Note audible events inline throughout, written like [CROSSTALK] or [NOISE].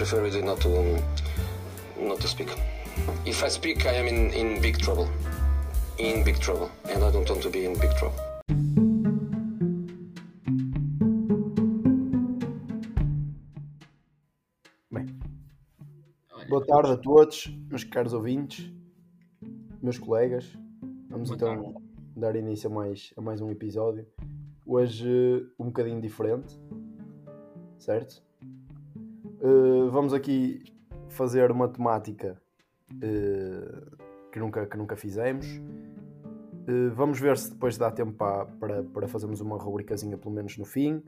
prefer really not to um, not to speak. If I speak, I am in, in big trouble. In big trouble, and I don't want to be in big trouble. Bem, boa tarde a todos, meus caros ouvintes, meus colegas. Vamos Boa então tarde. dar início a mais, a mais um episódio. Hoje um bocadinho diferente, certo? Uh, vamos aqui fazer uma temática uh, que, nunca, que nunca fizemos. Uh, vamos ver se depois dá tempo para, para, para fazermos uma rubricazinha pelo menos no fim.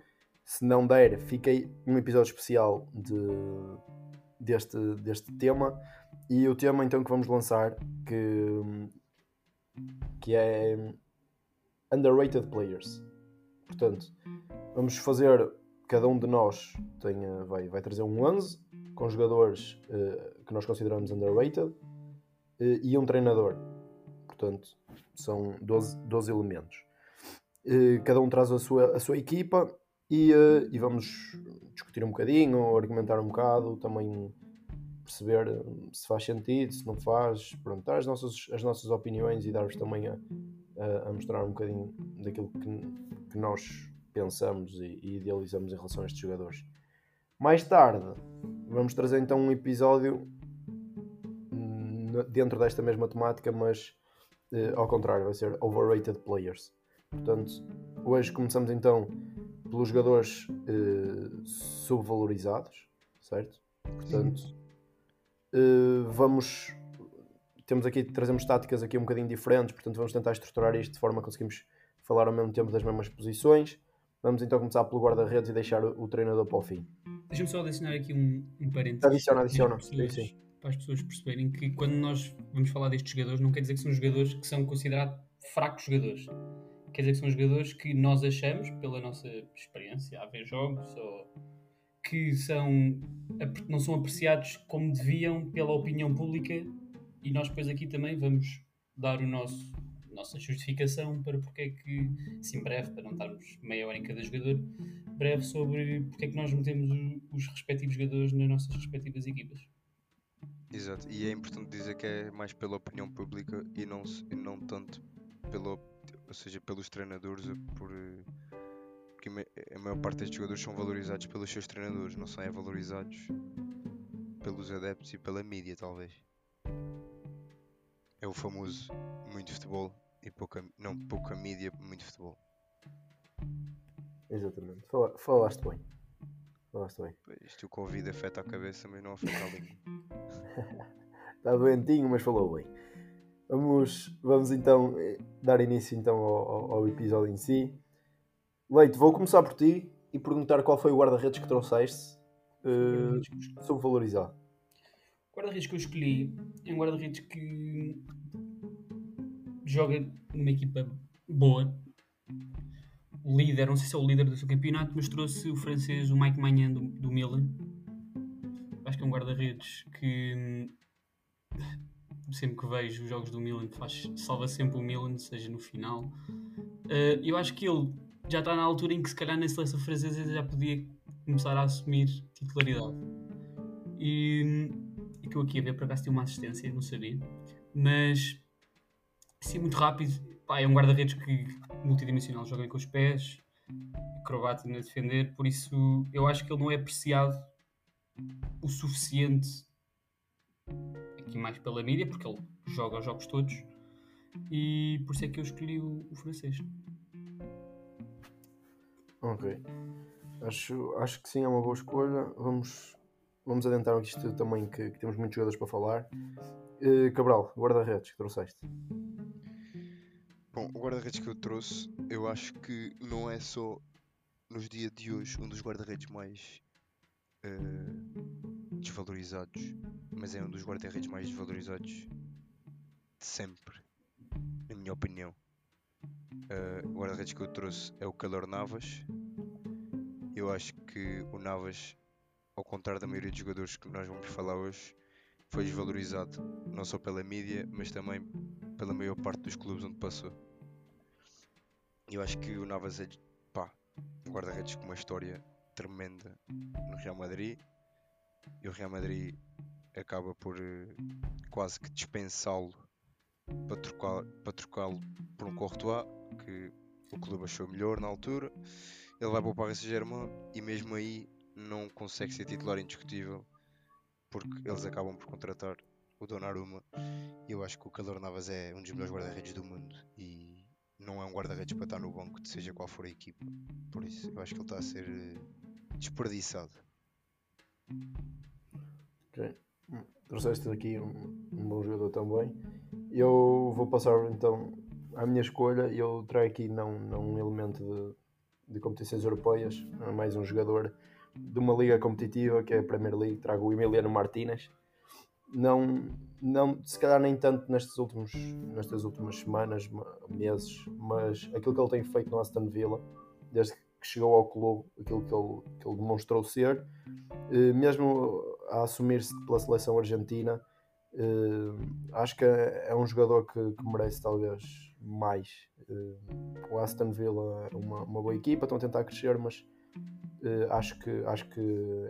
Se não der, fiquei um episódio especial de, deste, deste tema. E o tema então que vamos lançar que, que é Underrated Players. Portanto, vamos fazer, cada um de nós eh, vai, vai trazer um 11 com jogadores eh, que nós consideramos underrated eh, e um treinador. Portanto, são 12, 12 elementos. Eh, cada um traz a sua, a sua equipa e, e vamos discutir um bocadinho, argumentar um bocado, também perceber se faz sentido, se não faz, pronto, as nossas, as nossas opiniões e dar-vos também a, a, a mostrar um bocadinho daquilo que, que nós pensamos e, e idealizamos em relação a estes jogadores. Mais tarde, vamos trazer então um episódio dentro desta mesma temática, mas eh, ao contrário, vai ser Overrated Players. Portanto, hoje começamos então pelos jogadores eh, subvalorizados, certo? Portanto, eh, vamos. Temos aqui, trazemos táticas aqui um bocadinho diferentes, portanto, vamos tentar estruturar isto de forma a conseguirmos falar ao mesmo tempo das mesmas posições. Vamos então começar pelo guarda-redes e deixar o, o treinador para o fim. Deixa-me só adicionar aqui um, um parênteses. Adiciona, adiciona. Para as, pessoas, para as pessoas perceberem que quando nós vamos falar destes jogadores, não quer dizer que são jogadores que são considerados fracos jogadores. Quer dizer que são jogadores que nós achamos, pela nossa experiência a ver jogos, ou que são, não são apreciados como deviam pela opinião pública e nós depois aqui também vamos dar o nosso nossa justificação para porque é que, assim breve, para não estarmos meia hora em cada jogador, breve sobre porque é que nós metemos os respectivos jogadores nas nossas respectivas equipas. Exato, e é importante dizer que é mais pela opinião pública e não, e não tanto pela, ou seja, pelos treinadores, por, porque a maior parte destes jogadores são valorizados pelos seus treinadores, não são é valorizados pelos adeptos e pela mídia, talvez. É o famoso muito futebol e pouca, não pouca mídia, muito futebol. Exatamente. Fala- falaste bem. Falaste bem. Isto o Covid afeta a cabeça, mas não afeta a língua. [LAUGHS] Está doentinho, mas falou bem. Vamos, vamos então eh, dar início então ao, ao- ao episódio em si. Leite, vou começar por ti e perguntar qual foi o guarda-redes que trouxeste uh, subvalorizado. O guarda-redes que eu escolhi é um guarda-redes que joga numa equipa boa. O líder, não sei se é o líder do seu campeonato, mas trouxe o francês, o Mike Magnan do, do Milan. Acho que é um guarda-redes que hum, sempre que vejo os jogos do Milan faz, salva sempre o Milan, seja no final. Uh, eu acho que ele já está na altura em que se calhar na seleção francesa já podia começar a assumir titularidade. E, e que eu aqui a ver por acaso tem uma assistência, não sabia. Mas assim muito rápido, pá, é um guarda-redes que multidimensional, joga com os pés, acrobata a defender, por isso eu acho que ele não é apreciado o suficiente aqui mais pela mídia, porque ele joga os jogos todos e por isso é que eu escolhi o, o francês. Ok. Acho, acho que sim, é uma boa escolha. Vamos, vamos adentrar isto também, que, que temos muitos jogadores para falar. Uh, Cabral, guarda-redes que trouxeste. Bom, o guarda-redes que eu trouxe, eu acho que não é só nos dias de hoje um dos guarda-redes mais eh, desvalorizados, mas é um dos guarda-redes mais desvalorizados de sempre, na minha opinião. Eh, o guarda-redes que eu trouxe é o Calor Navas. Eu acho que o Navas, ao contrário da maioria dos jogadores que nós vamos falar hoje, foi desvalorizado não só pela mídia, mas também pela maior parte dos clubes onde passou. Eu acho que o Navas é pá, um guarda-redes com uma história tremenda no Real Madrid. e o Real Madrid acaba por eh, quase que dispensá-lo para trocá-lo por um Courtois que o clube achou melhor na altura. Ele vai para o Paris Saint-Germain e mesmo aí não consegue ser titular indiscutível porque eles acabam por contratar o Donnarumma eu acho que o Calor Navas é um dos melhores guarda-redes do mundo e não é um guarda-redes para estar no banco seja qual for a equipa. Por isso, eu acho que ele está a ser eh, desperdiçado. Ok. Trouxeste aqui um, um bom jogador também. Eu vou passar então à minha escolha. Eu trago aqui não, não um elemento de, de competições europeias, é mais um jogador de uma liga competitiva que é a Premier League. Trago o Emiliano Martínez. Não, não, se calhar nem tanto nestes últimos, nestas últimas semanas, ma- meses, mas aquilo que ele tem feito no Aston Villa, desde que chegou ao clube, aquilo que ele, que ele demonstrou ser, eh, mesmo a assumir-se pela seleção argentina, eh, acho que é um jogador que, que merece talvez mais. Eh, o Aston Villa é uma, uma boa equipa, estão a tentar crescer, mas acho, que, acho que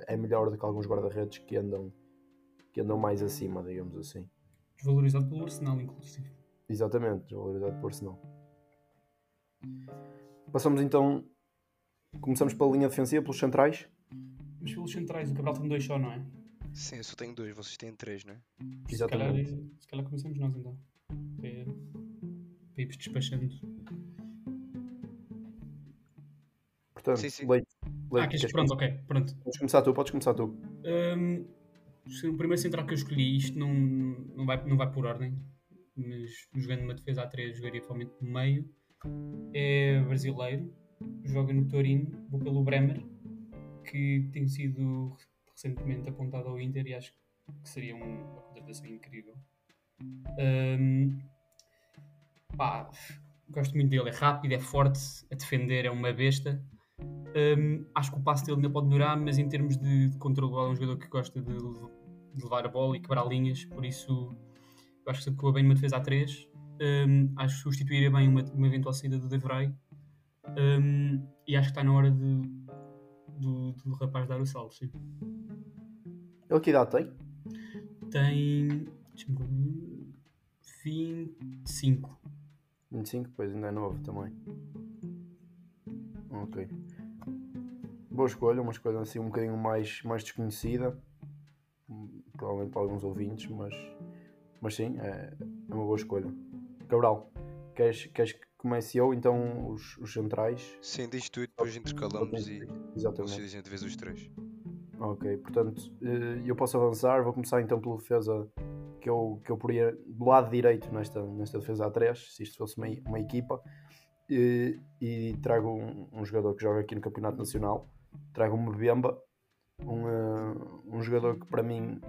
é melhor do que alguns guarda-redes que andam, que andam mais acima, digamos assim. Desvalorizado pelo Arsenal, inclusive. Exatamente, desvalorizado por Arsenal. Passamos então, começamos pela linha defensiva, pelos centrais. Mas pelos centrais, o Cabral tem dois só, não é? Sim, eu só tenho dois, vocês têm três, não é? Se calhar, Exatamente. se calhar começamos nós então. Para, para irmos despachando. Portanto, Sim, sim. Leite, Ah, queres, queres pronto, ok, pronto. Podes começar tu, podes começar tu. Hum, o primeiro central que eu escolhi, isto não, não, vai, não vai por ordem, mas jogando uma defesa A3, jogaria provavelmente no meio. É brasileiro, joga no Torino, vou pelo Bremer, que tem sido recentemente apontado ao Inter e acho que seria um- uma contratação incrível. Hum, pá, gosto muito dele, é rápido, é forte, a defender é uma besta. Hum, acho que o passo dele ainda pode melhorar, mas em termos de, de controle é um jogador que gosta de, de levar a bola e quebrar linhas, por isso eu acho que se adequa bem numa defesa a 3. Hum, acho que substituiria bem uma, uma eventual saída do De Vrij. Hum, e acho que está na hora de, do, do rapaz dar o salto. Sim. Ele que idade tem? Tem deixa-me ver, 25. 25, pois ainda é novo também. Ok. Boa escolha, uma escolha assim um bocadinho mais, mais desconhecida. Provavelmente para alguns ouvintes, mas, mas sim, é, é uma boa escolha. Cabral, queres, queres que comece eu então os, os centrais? Sim, diz tu e depois intercalamos e Exatamente. dizem de vez os três. Ok, portanto, eh, eu posso avançar. Vou começar então pela defesa que eu, que eu poria do lado direito nesta, nesta defesa A3, se isto fosse uma, uma equipa. E, e trago um, um jogador que joga aqui no Campeonato Nacional. Trago um Mbemba, um, eh, um jogador que para mim,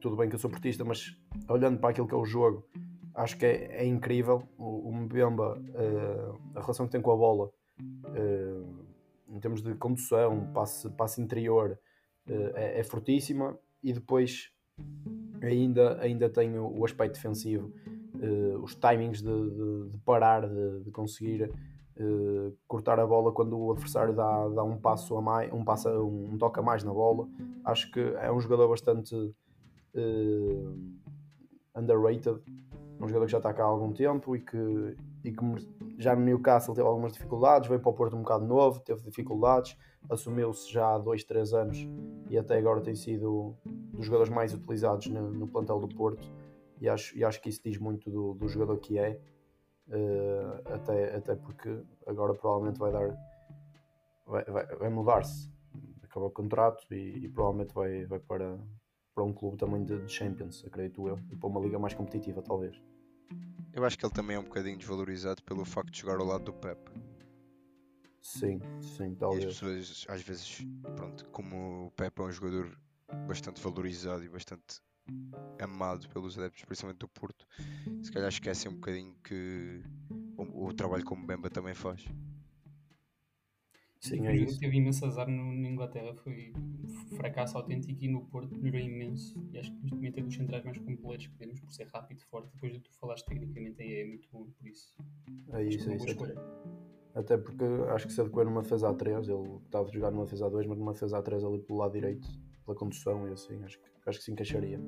tudo bem que eu sou portista, mas olhando para aquilo que é o jogo, acho que é, é incrível. O, o Mbemba, eh, a relação que tem com a bola, eh, em termos de condução, passe, passe interior, eh, é, é fortíssima e depois ainda, ainda tem o, o aspecto defensivo, eh, os timings de, de- de parar, de, de conseguir eh, cortar a bola quando o adversário dá, dá um passo a mais, um, passo, um, um toque a mais na bola. Acho que é um jogador bastante eh, underrated, um jogador que já está cá há algum tempo e que, e que já no Newcastle teve algumas dificuldades, veio para o Porto um bocado novo, teve dificuldades, assumiu-se já há 2, 3 anos e até agora tem sido dos jogadores mais utilizados no, no plantel do Porto e acho, e acho que isso diz muito do, do jogador que é, eh, até, até porque agora provavelmente vai dar vai, vai, vai mudar-se, acaba o contrato e, e provavelmente vai, vai para, para um clube também de, de Champions, acredito eu, e para uma liga mais competitiva talvez. Eu acho que ele também é um bocadinho desvalorizado pelo facto de jogar ao lado do Pep. Sim, sim, E as talvez. pessoas, às vezes, pronto, como o Pep é um jogador bastante valorizado e bastante amado pelos adeptos, principalmente do Porto, se calhar esquecem um bocadinho que o, o trabalho como Bemba também faz. Sim, é isso. teve imenso azar no, na Inglaterra, foi um fracasso autêntico e no Porto melhorou imenso. E acho que neste momento é dos centrais mais completos que temos por ser rápido, forte. Depois do que tu falaste tecnicamente, aí é muito bom, por isso. É isso, é é isso. escolha. Até porque acho que se adequou numa defesa A3, ele estava a jogar numa defesa A2, mas numa defesa A3 ali pelo lado direito pela condução e assim, acho, que- acho que se encaixaria.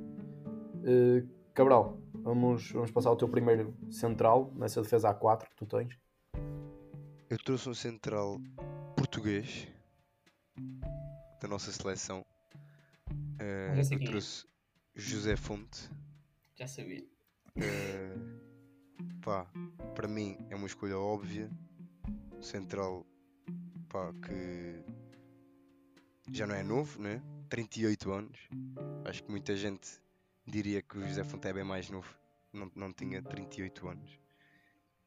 Eh, Cabral, vamos, vamos passar ao teu primeiro central nessa defesa A4 que tu tens. Eu trouxe um central português da nossa seleção. Sei eu é. trouxe José Fonte. Já sabia. Eh, pá, para mim é uma escolha óbvia. Central pá, que já não é novo, né? 38 anos. Acho que muita gente diria que o José Fonte é mais novo. Não, não tinha 38 anos.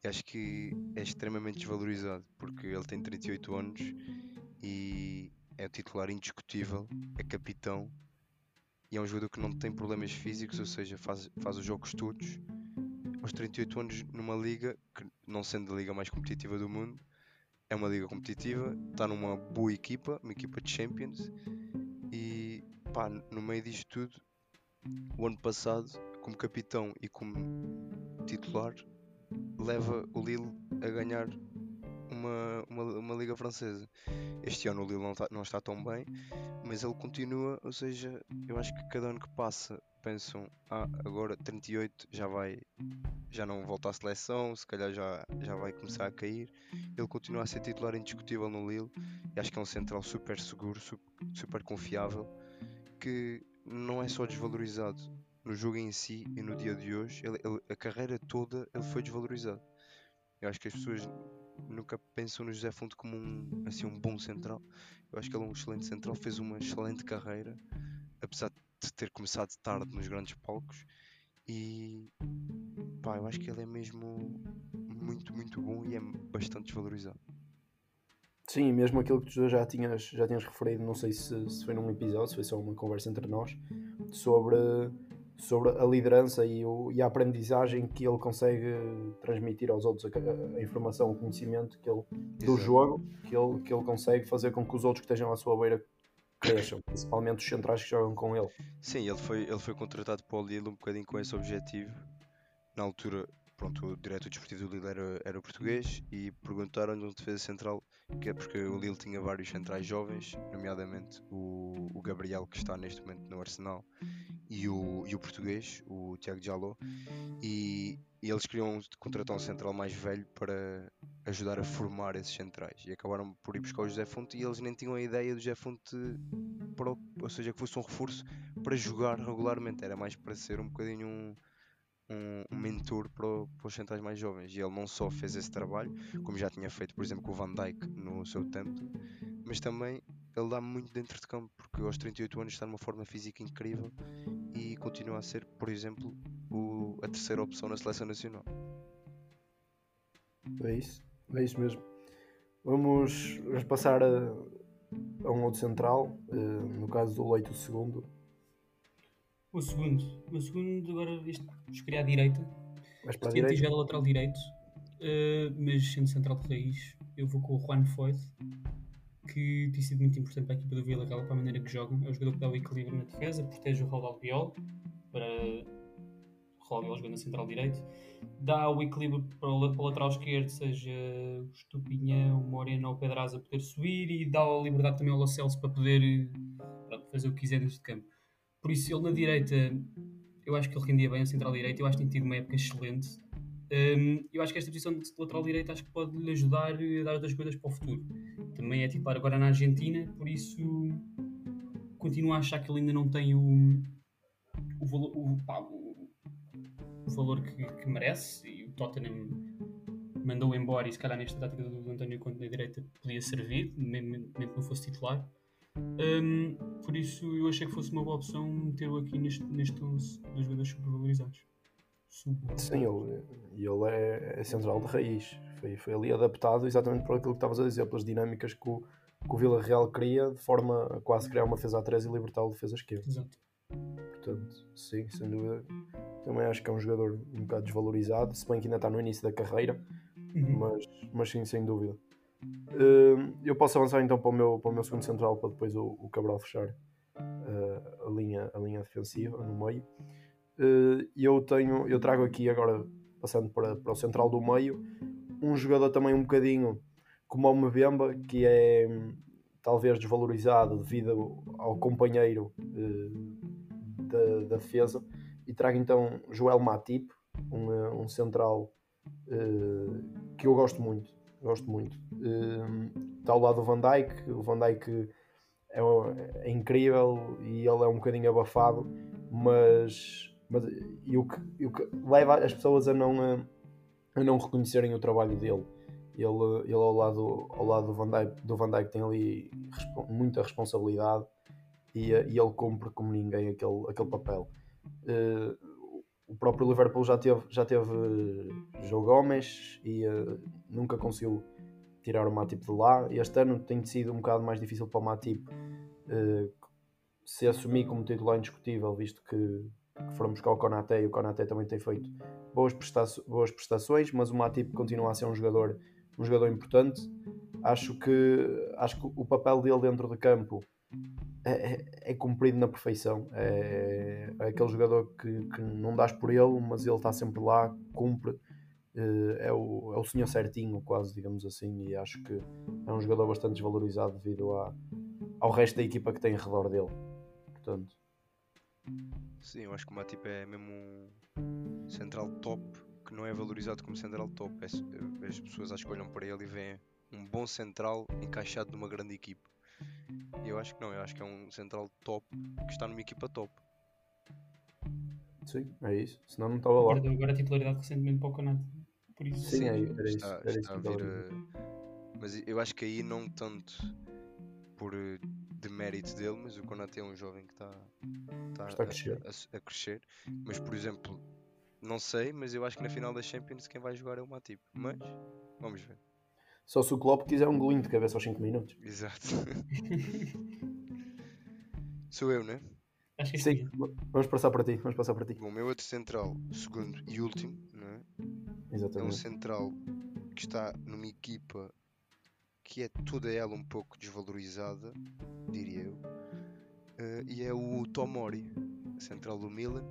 E acho que é extremamente desvalorizado porque ele tem 38 anos e é o titular indiscutível, é capitão e é um jogador que não tem problemas físicos, ou seja, faz, faz os jogos todos aos 38 anos numa liga que, não sendo a liga mais competitiva do mundo, é uma liga competitiva, está numa boa equipa, uma equipa de Champions pá, no meio disto tudo, o ano passado, como capitão e como titular, leva o Lille a ganhar uma, uma, uma liga francesa. Este ano o Lille não, tá- não está tão bem, mas ele continua, ou seja, eu acho que cada ano que passa pensam, ah, agora 38 já vai, já não volta à seleção, se calhar já, já vai começar a cair. Ele continua a ser titular indiscutível no Lille e acho que é um central super seguro, su- super confiável, que não é só desvalorizado no jogo em si e no dia de hoje, ele- ele- a carreira toda ele foi desvalorizado. Eu acho que as pessoas nunca pensam no José Fonte como um, assim, um bom central. Eu acho que ele é um excelente central, fez uma excelente carreira, apesar de ter começado tarde nos grandes palcos. E pá, eu acho que ele é mesmo muito, muito bom e é bastante desvalorizado. Sim, mesmo aquilo que tu já tinhas, já tinhas referido, não sei se, se foi num episódio, se foi só uma conversa entre nós, sobre, sobre a liderança e, o, e a aprendizagem que ele consegue transmitir aos outros, a, a informação, o conhecimento que ele, do Exato. jogo, que ele, que ele consegue fazer com que os outros que estejam à sua beira cresçam, [COUGHS] principalmente os centrais que jogam com ele. Sim, ele foi, ele foi contratado para o Lille um bocadinho com esse objetivo. Na altura, pronto, o diretor desportivo do Lille era, era português e perguntaram-lhe um defesa central, que é porque o Lille tinha vários centrais jovens, nomeadamente o, o Gabriel, que está neste momento no Arsenal, e o, e o português, o Tiago Jaló, e, e eles queriam contratar um central mais velho para ajudar a formar esses centrais. E acabaram por ir buscar o José Fonte e eles nem tinham a ideia do José Fonte, para ou seja, que fosse um reforço para jogar regularmente, era mais para ser um bocadinho um, um, um mentor para, para os centrais mais jovens. E ele não só fez esse trabalho, como já tinha feito, por exemplo, com o Van Dijk no seu tempo, mas também ele dá muito dentro de campo, porque aos 38 anos está numa forma física incrível e continua a ser, por exemplo, o- a terceira opção na seleção nacional. É isso, é isso mesmo. Vamos, vamos passar a, a um outro central, eh, no caso do Leite, o segundo. O segundo. O segundo, agora este, escolhi à direita. Vais para a direita? tigela lateral direito, eh, mas sendo central de raiz, eu vou com o Juan Foyt, que tem sido muito importante para a equipa do Vila Real, para a maneira que jogam. É o jogador que dá o equilíbrio na defesa, protege o Raul Albiol, para o Raul Albiol jogando na central direito, dá o equilíbrio para o, para o lateral esquerdo, seja o Estupinhão, o Moreno ou o Pedraza poder subir, e dá a liberdade também ao Lo Celso para poder eh, pronto, fazer o que quiser neste campo. Por isso, ele na direita, eu acho que ele rendia bem a central direita, eu acho que tem tido uma época excelente. Hum, eu acho que esta posição de lateral direito acho que pode lhe ajudar a dar outras coisas para o futuro. Também é titular agora na Argentina, por isso continuo a achar que ele ainda não tem o, o, valor, o, pá, o- o valor que, que merece e o Tottenham mandou embora e se calhar nesta tática do António Conte na direita podia servir, mesmo que não fosse titular. Hum, por isso eu achei que fosse uma boa opção meter-o aqui neste, neste 11 dos jogadores subvalorizados. Sub- Sim, ele, ele é, é central de raiz. Foi, foi ali adaptado exatamente por aquilo que estavas a dizer, pelas dinâmicas que o, que o Vila Real cria, de forma a quase criar uma defesa a 3 e libertar o defesa esquerda. Exato. Portanto, sim, sem dúvida. Também acho que é um jogador um bocado desvalorizado, se bem que ainda está no início da carreira, Uhum. mas, mas sim, sem dúvida. Hum, eu posso avançar então para o meu, para o meu segundo central para depois o, o Cabral fechar uh, a, linha, a linha defensiva no meio. Uh, eu tenho, eu trago aqui agora, passando para, para o central do meio, um jogador também um bocadinho como o Mbemba, que é, talvez desvalorizado devido ao companheiro uh, da, da, defesa. E trago então Joel Matip, um, um central uh, que eu gosto muito. Gosto muito. está ao lado do Van Dijk. O Van Dijk é, é, incrível e ele é um bocadinho abafado, mas, mas e o, que, o que leva as pessoas a não, a não reconhecerem o trabalho dele ele, ele ao, lado, ao lado do Van Dijk, do Van tem ali muita responsabilidade e, e ele cumpre como ninguém aquele, aquele papel. Uh, o próprio Liverpool já teve, já teve João Gomes e uh, nunca conseguiu tirar o Matip de lá. Este ano tem sido um bocado mais difícil para o Matip uh, se assumir como titular indiscutível, visto que, que foram buscar o Konaté e o Konaté também tem feito boas, presta boas prestações, mas o Matip continua a ser um jogador um jogador importante. Acho que, acho que o papel dele dentro de campo é, é, é cumprido na perfeição. É, é, aquele jogador que, que não dás por ele, mas ele está sempre lá, cumpre. Eh, é o, é o senhor certinho, quase, digamos assim. E acho que é um jogador bastante desvalorizado devido a, ao resto da equipa que tem em redor dele. Portanto, Sim, eu acho que o Matip é mesmo um central top que não é valorizado como central top. É, as pessoas acho que olham para ele e veem um bom central encaixado numa grande equipa. Eu acho que não, eu acho que é um central top que está numa equipa top. Sim, é isso. Senão não estava lá. Agora, agora a titularidade recentemente para o Canato. Por isso. Sim, é, era isso. Está, era está isso a vir a... Mas eu acho que aí não tanto por eh, de mérito dele, mas o Konaté é um jovem que está, está, está a, crescer. A, a, crescer. Mas por exemplo, não sei, mas eu acho que na final da Champions quem vai jogar é o Matip. Mas vamos ver. Só se o Klopp quiser um golinho de cabeça aos 5 minutos. Exato. [LAUGHS] Sou eu, né? Acho que sim. Vamos passar para ti. Vamos passar para ti. Bom, o meu outro central, segundo e último, né? Exatamente. É um central que está numa equipa que é toda ela um pouco desvalorizada, diria eu. Uh, e é o Tomori, central do Milan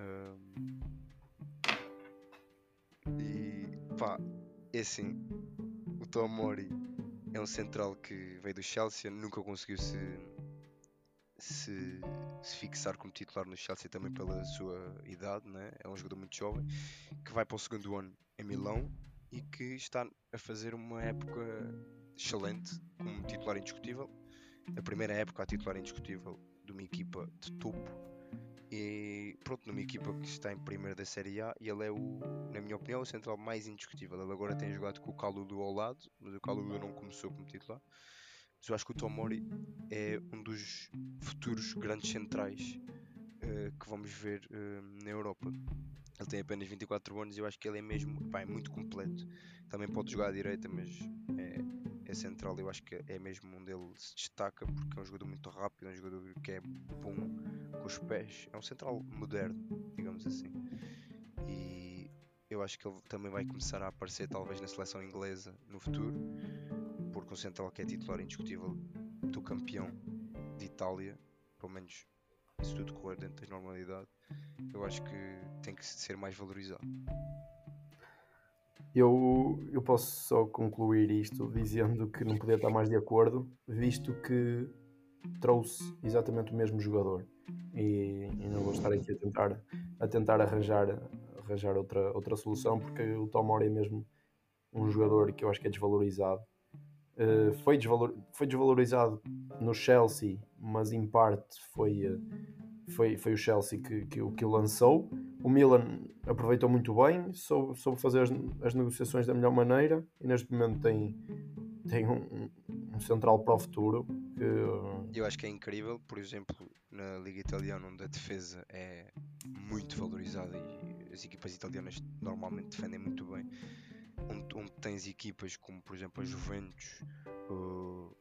um, e pá, é assim, Tomori é um central que veio do Chelsea, nunca conseguiu se, se, se, fixar como titular no Chelsea também pela sua idade, né? é um jogador muito jovem, que vai para o segundo ano em Milão e que está a fazer uma época excelente como titular indiscutível. A primeira época a titular indiscutível de uma equipa de topo e pronto, numa equipa que está em primeiro da Série A, e ele é o, na minha opinião, o central mais indiscutível. Ele agora tem jogado com o Calulu ao lado, mas o Calulu não começou como titular. Mas eu acho que o Tomori é um dos futuros grandes centrais uh, que vamos ver uh, na Europa. Ele tem apenas 24 anos e eu acho que ele é mesmo pá, é muito completo. Também pode jogar à direita, mas é, é central. Eu acho que é mesmo onde ele se destaca porque é um jogador muito rápido, é um jogador que é bom com os pés. É um central moderno, digamos assim. E eu acho que ele também vai começar a aparecer talvez na seleção inglesa no futuro, porque um central que é titular indiscutível do campeão de Itália, pelo menos se tudo correr dentro da normalidade, eu acho que tem que ser mais valorizado. Eu, eu posso só concluir isto dizendo que não podia estar mais de acordo, visto que trouxe exatamente o mesmo jogador e, e, não vou estar aqui a tentar, a tentar arranjar, arranjar outra, outra solução porque o Tomori é mesmo um jogador que eu acho que é desvalorizado. Uh, foi, desvalor, foi desvalorizado no Chelsea, mas em parte foi, uh, foi, foi o Chelsea que, que, que o lançou. O Milan aproveitou muito bem, soube, soube fazer as, as, negociações da melhor maneira e neste momento tem, tem um, um central para o futuro. Que... Eu acho que é incrível, por exemplo, na Liga Italiana, onde a defesa é muito valorizada e as equipas italianas normalmente defendem muito bem, onde, onde tens equipas como, por exemplo, a Juventus, uh,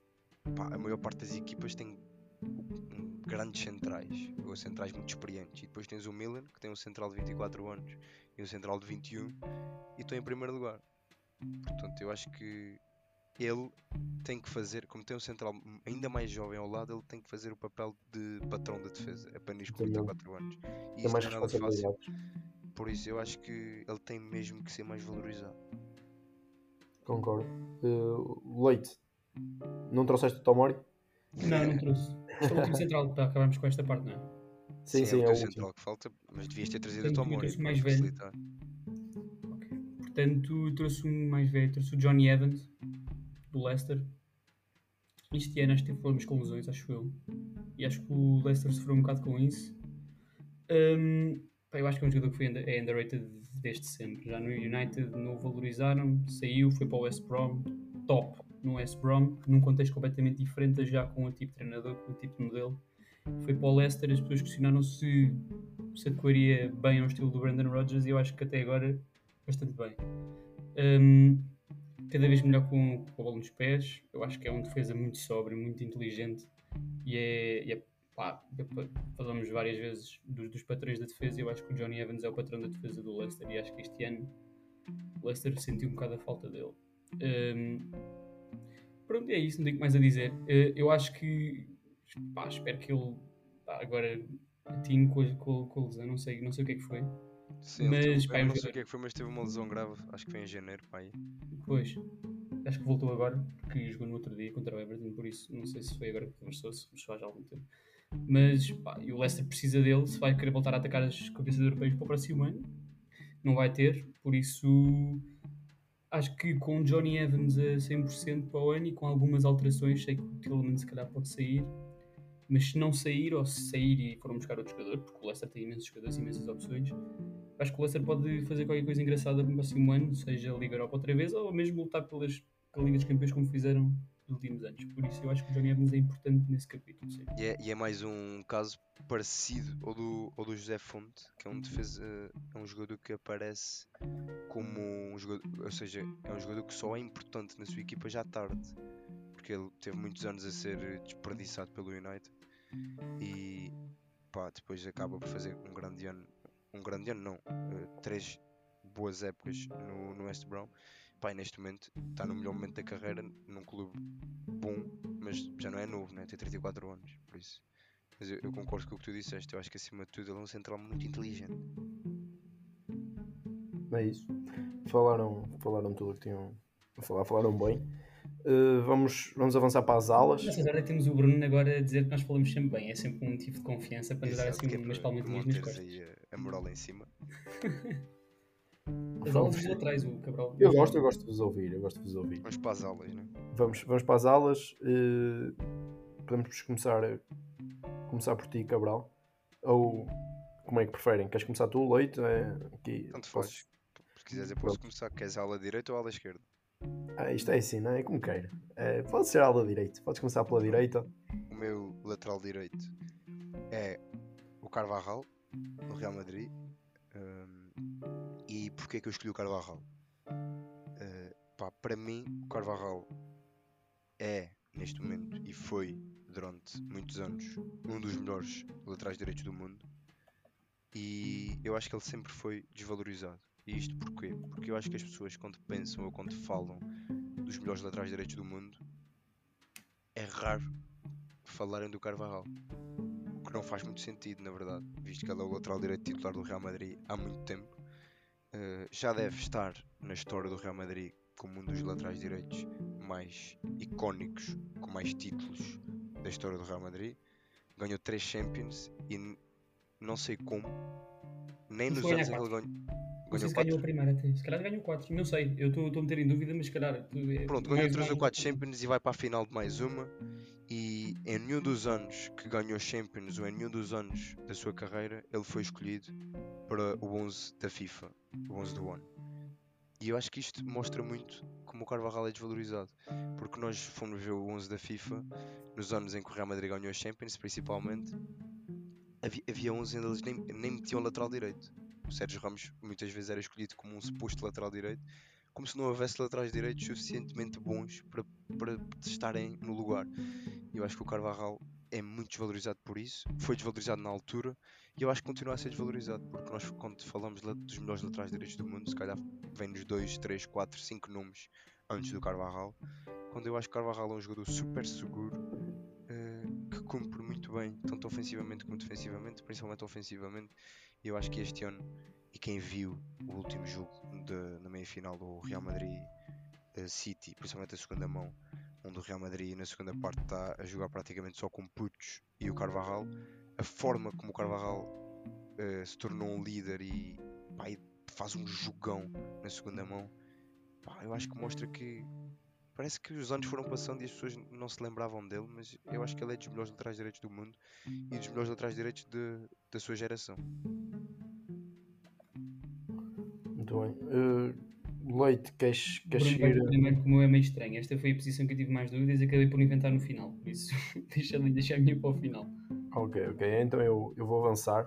a maior parte das equipas tem grandes centrais, ou centrais muito experientes. E depois tens o Milan, que tem um central de 24 anos e um central de 21, e estão em primeiro lugar. Portanto, eu acho que ele tem que fazer, como tem um central ainda mais jovem ao lado, ele tem que fazer o papel de patrão da defesa, apenas com 24 anos. E isso não é nada fácil. Por isso, eu acho que ele tem mesmo que ser mais valorizado. Concordo. Uh, Leite, Não trouxeste o Tomori? Não, não trouxe. Este é o último central, tá, acabamos com esta parte, não é? Sim, sim, é o é o central que falta, mas devias ter trazido o Portanto, Tom eu Mori trouxe para mais velho. facilitar. Portanto, trouxe um mais velho, trouxe o Johnny Evans, do Leicester. Este ano acho que teve problemas com lesões, acho eu. E acho que o Leicester sofreu um bocado com isso. Pá, eu acho que é um jogador que foi under- é underrated desde sempre. Já no United não o valorizaram, saiu, foi para o West Brom, top no West Brom, num contexto completamente diferente, já com o tipo de treinador, com o tipo de modelo. Foi para o Leicester, as pessoas questionaram se se adequaria bem ao estilo do Brandon Rodgers e eu acho que até agora bastante bem. Hum, cada vez melhor com, com a bola nos pés. Eu acho que é um defesa muito sóbrio, muito inteligente e é, e é pá, é falamos várias vezes dos, dos patrões da defesa. Eu acho que o Johnny Evans é o patrão da defesa do Leicester e acho que este ano o Leicester sentiu um bocado a falta dele. Hum, pronto, é isso, não tenho mais a dizer. Eh, eu acho que pá, espero que ele pá, agora atine com, com, com a lesão, não sei, não sei o que é que foi. Sim, Mas, pá, eu não sei o que é que foi, mas teve uma lesão grave, acho que foi em janeiro, pá, aí. Pois, acho que voltou agora, porque jogou no outro dia contra o Everton, por isso não sei se foi agora que conversou, se faz há algum tempo. Mas pá, e o Leicester precisa dele, se vai querer voltar a atacar as cabeças europeias para o próximo ano, não vai ter, por isso acho que com Johnny Evans a 100% para o ano e com algumas alterações, sei que o Tillman se calhar pode sair, mas se não sair ou se sair e for buscar outro jogador, porque o Leicester tem imensos jogadores, imensas opções, acho que o Leicester pode fazer qualquer coisa engraçada no próximo ano, seja a Liga Europa outra vez ou mesmo lutar pelas, pela Liga dos Campeões como fizeram nos últimos anos. Por isso eu acho que o Johnny Evans é importante nesse capítulo. E é, e é mais um caso parecido ao do, ao do José Fonte, que é um defesa, é um jogador que aparece como um jogador, ou seja, é um jogador que só é importante na sua equipa já tarde, porque ele teve muitos anos a ser desperdiçado pelo United e pá, depois acaba por fazer um grande ano, um grande ano não, eh, três boas épocas no, no West Brom. E neste momento está no melhor momento da carreira num clube bom, mas já não é novo, né? tem 34 anos, por isso. Mas eu, eu concordo com o que tu disseste, eu acho que acima de tudo ele é um central muito inteligente. É isso. Falaram, falaram tudo o que tinham a falar, falaram bem. Uh, vamos, vamos avançar para as alas. Nessas horas temos o Bruno agora a dizer que nós falamos sempre bem, é sempre um motivo de confiança para nos dar assim é umas palmadinhas nas costas. aí a, moral lá em cima. As aulas laterais, o Cabral. Eu gosto, eu gosto de vos ouvir, eu gosto de vos ouvir. Vamos para as aulas, né? Vamos, vamos para as alas. uh, podemos começar, começar por ti, Cabral. Ou como é que preferem? Queres começar tu, Leite? É, aqui, Tanto posso- faz. Se quiseres, eu posso Pronto. começar. Queres a ala direita ou a ala esquerda? Ah, isto é assim, não é? Como queira. É, pode ser a ala direita. Podes começar pela direita. O meu lateral direito é o Carvajal, do Real Madrid. Hum, e porquê que eu escolhi o Carvajal? Uh, pá, para mim, o Carvajal é, neste momento, e foi durante muitos anos, um dos melhores laterais direitos do mundo. E eu acho que ele sempre foi desvalorizado. E isto porquê? Porque eu acho que as pessoas, quando pensam ou quando falam dos melhores laterais direitos do mundo, é raro falarem do Carvajal. Que não faz muito sentido, na verdade, visto que ele é o lateral direito titular do Real Madrid há muito tempo. Uh, já deve estar na história do Real Madrid como um dos laterais direitos mais icónicos, com mais títulos da história do Real Madrid. Ganhou 3 Champions e não sei como, nem nos anos em que ele ganhou. Ganhou se ganhou a 4. primeira. Se calhar ganhou 4. Não sei. Eu estou a meter em dúvida, mas se calhar. é Pronto, ganhou 3 ou mais- 4 Champions e vai para a final de mais uma. E em nenhum dos anos que ganhou Champions ou em nenhum dos anos da sua carreira, ele foi escolhido para o 11 da FIFA, o 11 do ONU. E eu acho que isto mostra muito como o Carvajal é desvalorizado. Porque nós fomos ver o 11 da FIFA nos anos em que o Real Madrid ganhou Champions, principalmente. Havia, havia 11 onde eles nem, nem metiam lateral direito. O Sérgio Ramos muitas vezes era escolhido como um suposto lateral direito, como se não houvesse laterais direitos suficientemente bons para, para estarem no lugar. Eu acho que o Carvajal é muito desvalorizado por isso, foi desvalorizado na altura e eu acho que continua a ser desvalorizado, porque nós quando falamos la- dos melhores laterais direitos do mundo, se calhar vem-nos 2, 3, 4, 5 nomes antes do Carvajal, quando eu acho que Carvajal é um jogador super seguro, eh, que cumpre muito bem, tanto ofensivamente como defensivamente, principalmente ofensivamente, e eu acho que este ano, e quem viu o último jogo de- na meia final do Real Madrid eh, City, principalmente a segunda mão, onde o Real Madrid na segunda parte está a jogar praticamente só com Putos e o Carvajal, a forma como o Carvajal uh, se tornou um líder e, pá, faz um jogão na segunda mão, pá, eu acho que mostra que parece que os anos foram passando e as pessoas não se lembravam dele, mas eu acho que ele é dos melhores laterais direitos do mundo e dos melhores laterais direitos de, da sua geração. Muito bem. Uh, Leite, queres, queres seguir? Primeiro, como é meio estranho. Esta foi a posição que eu tive mais dúvidas e acabei por inventar no final. Por isso, deixa, deixa a minha para o final. Ok, ok. Então eu, eu vou avançar.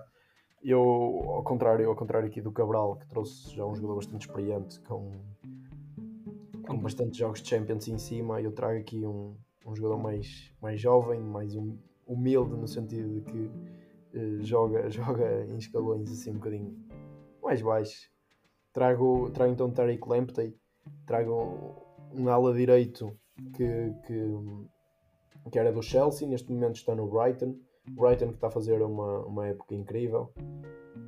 Eu, ao contrário, ao contrário aqui do Cabral, que trouxe já um jogador bastante experiente, com, com bastantes jogos de Champions em cima, eu trago aqui um, um jogador mais, mais jovem, mais hum- humilde, no sentido de que eh, joga, [LAUGHS] joga em escalões assim um bocadinho mais baixos. Trago, trago então Tariq Lamptey, trago um ala direito que, que, que era do Chelsea, neste momento está no Brighton. Brighton que está a fazer uma, uma época incrível.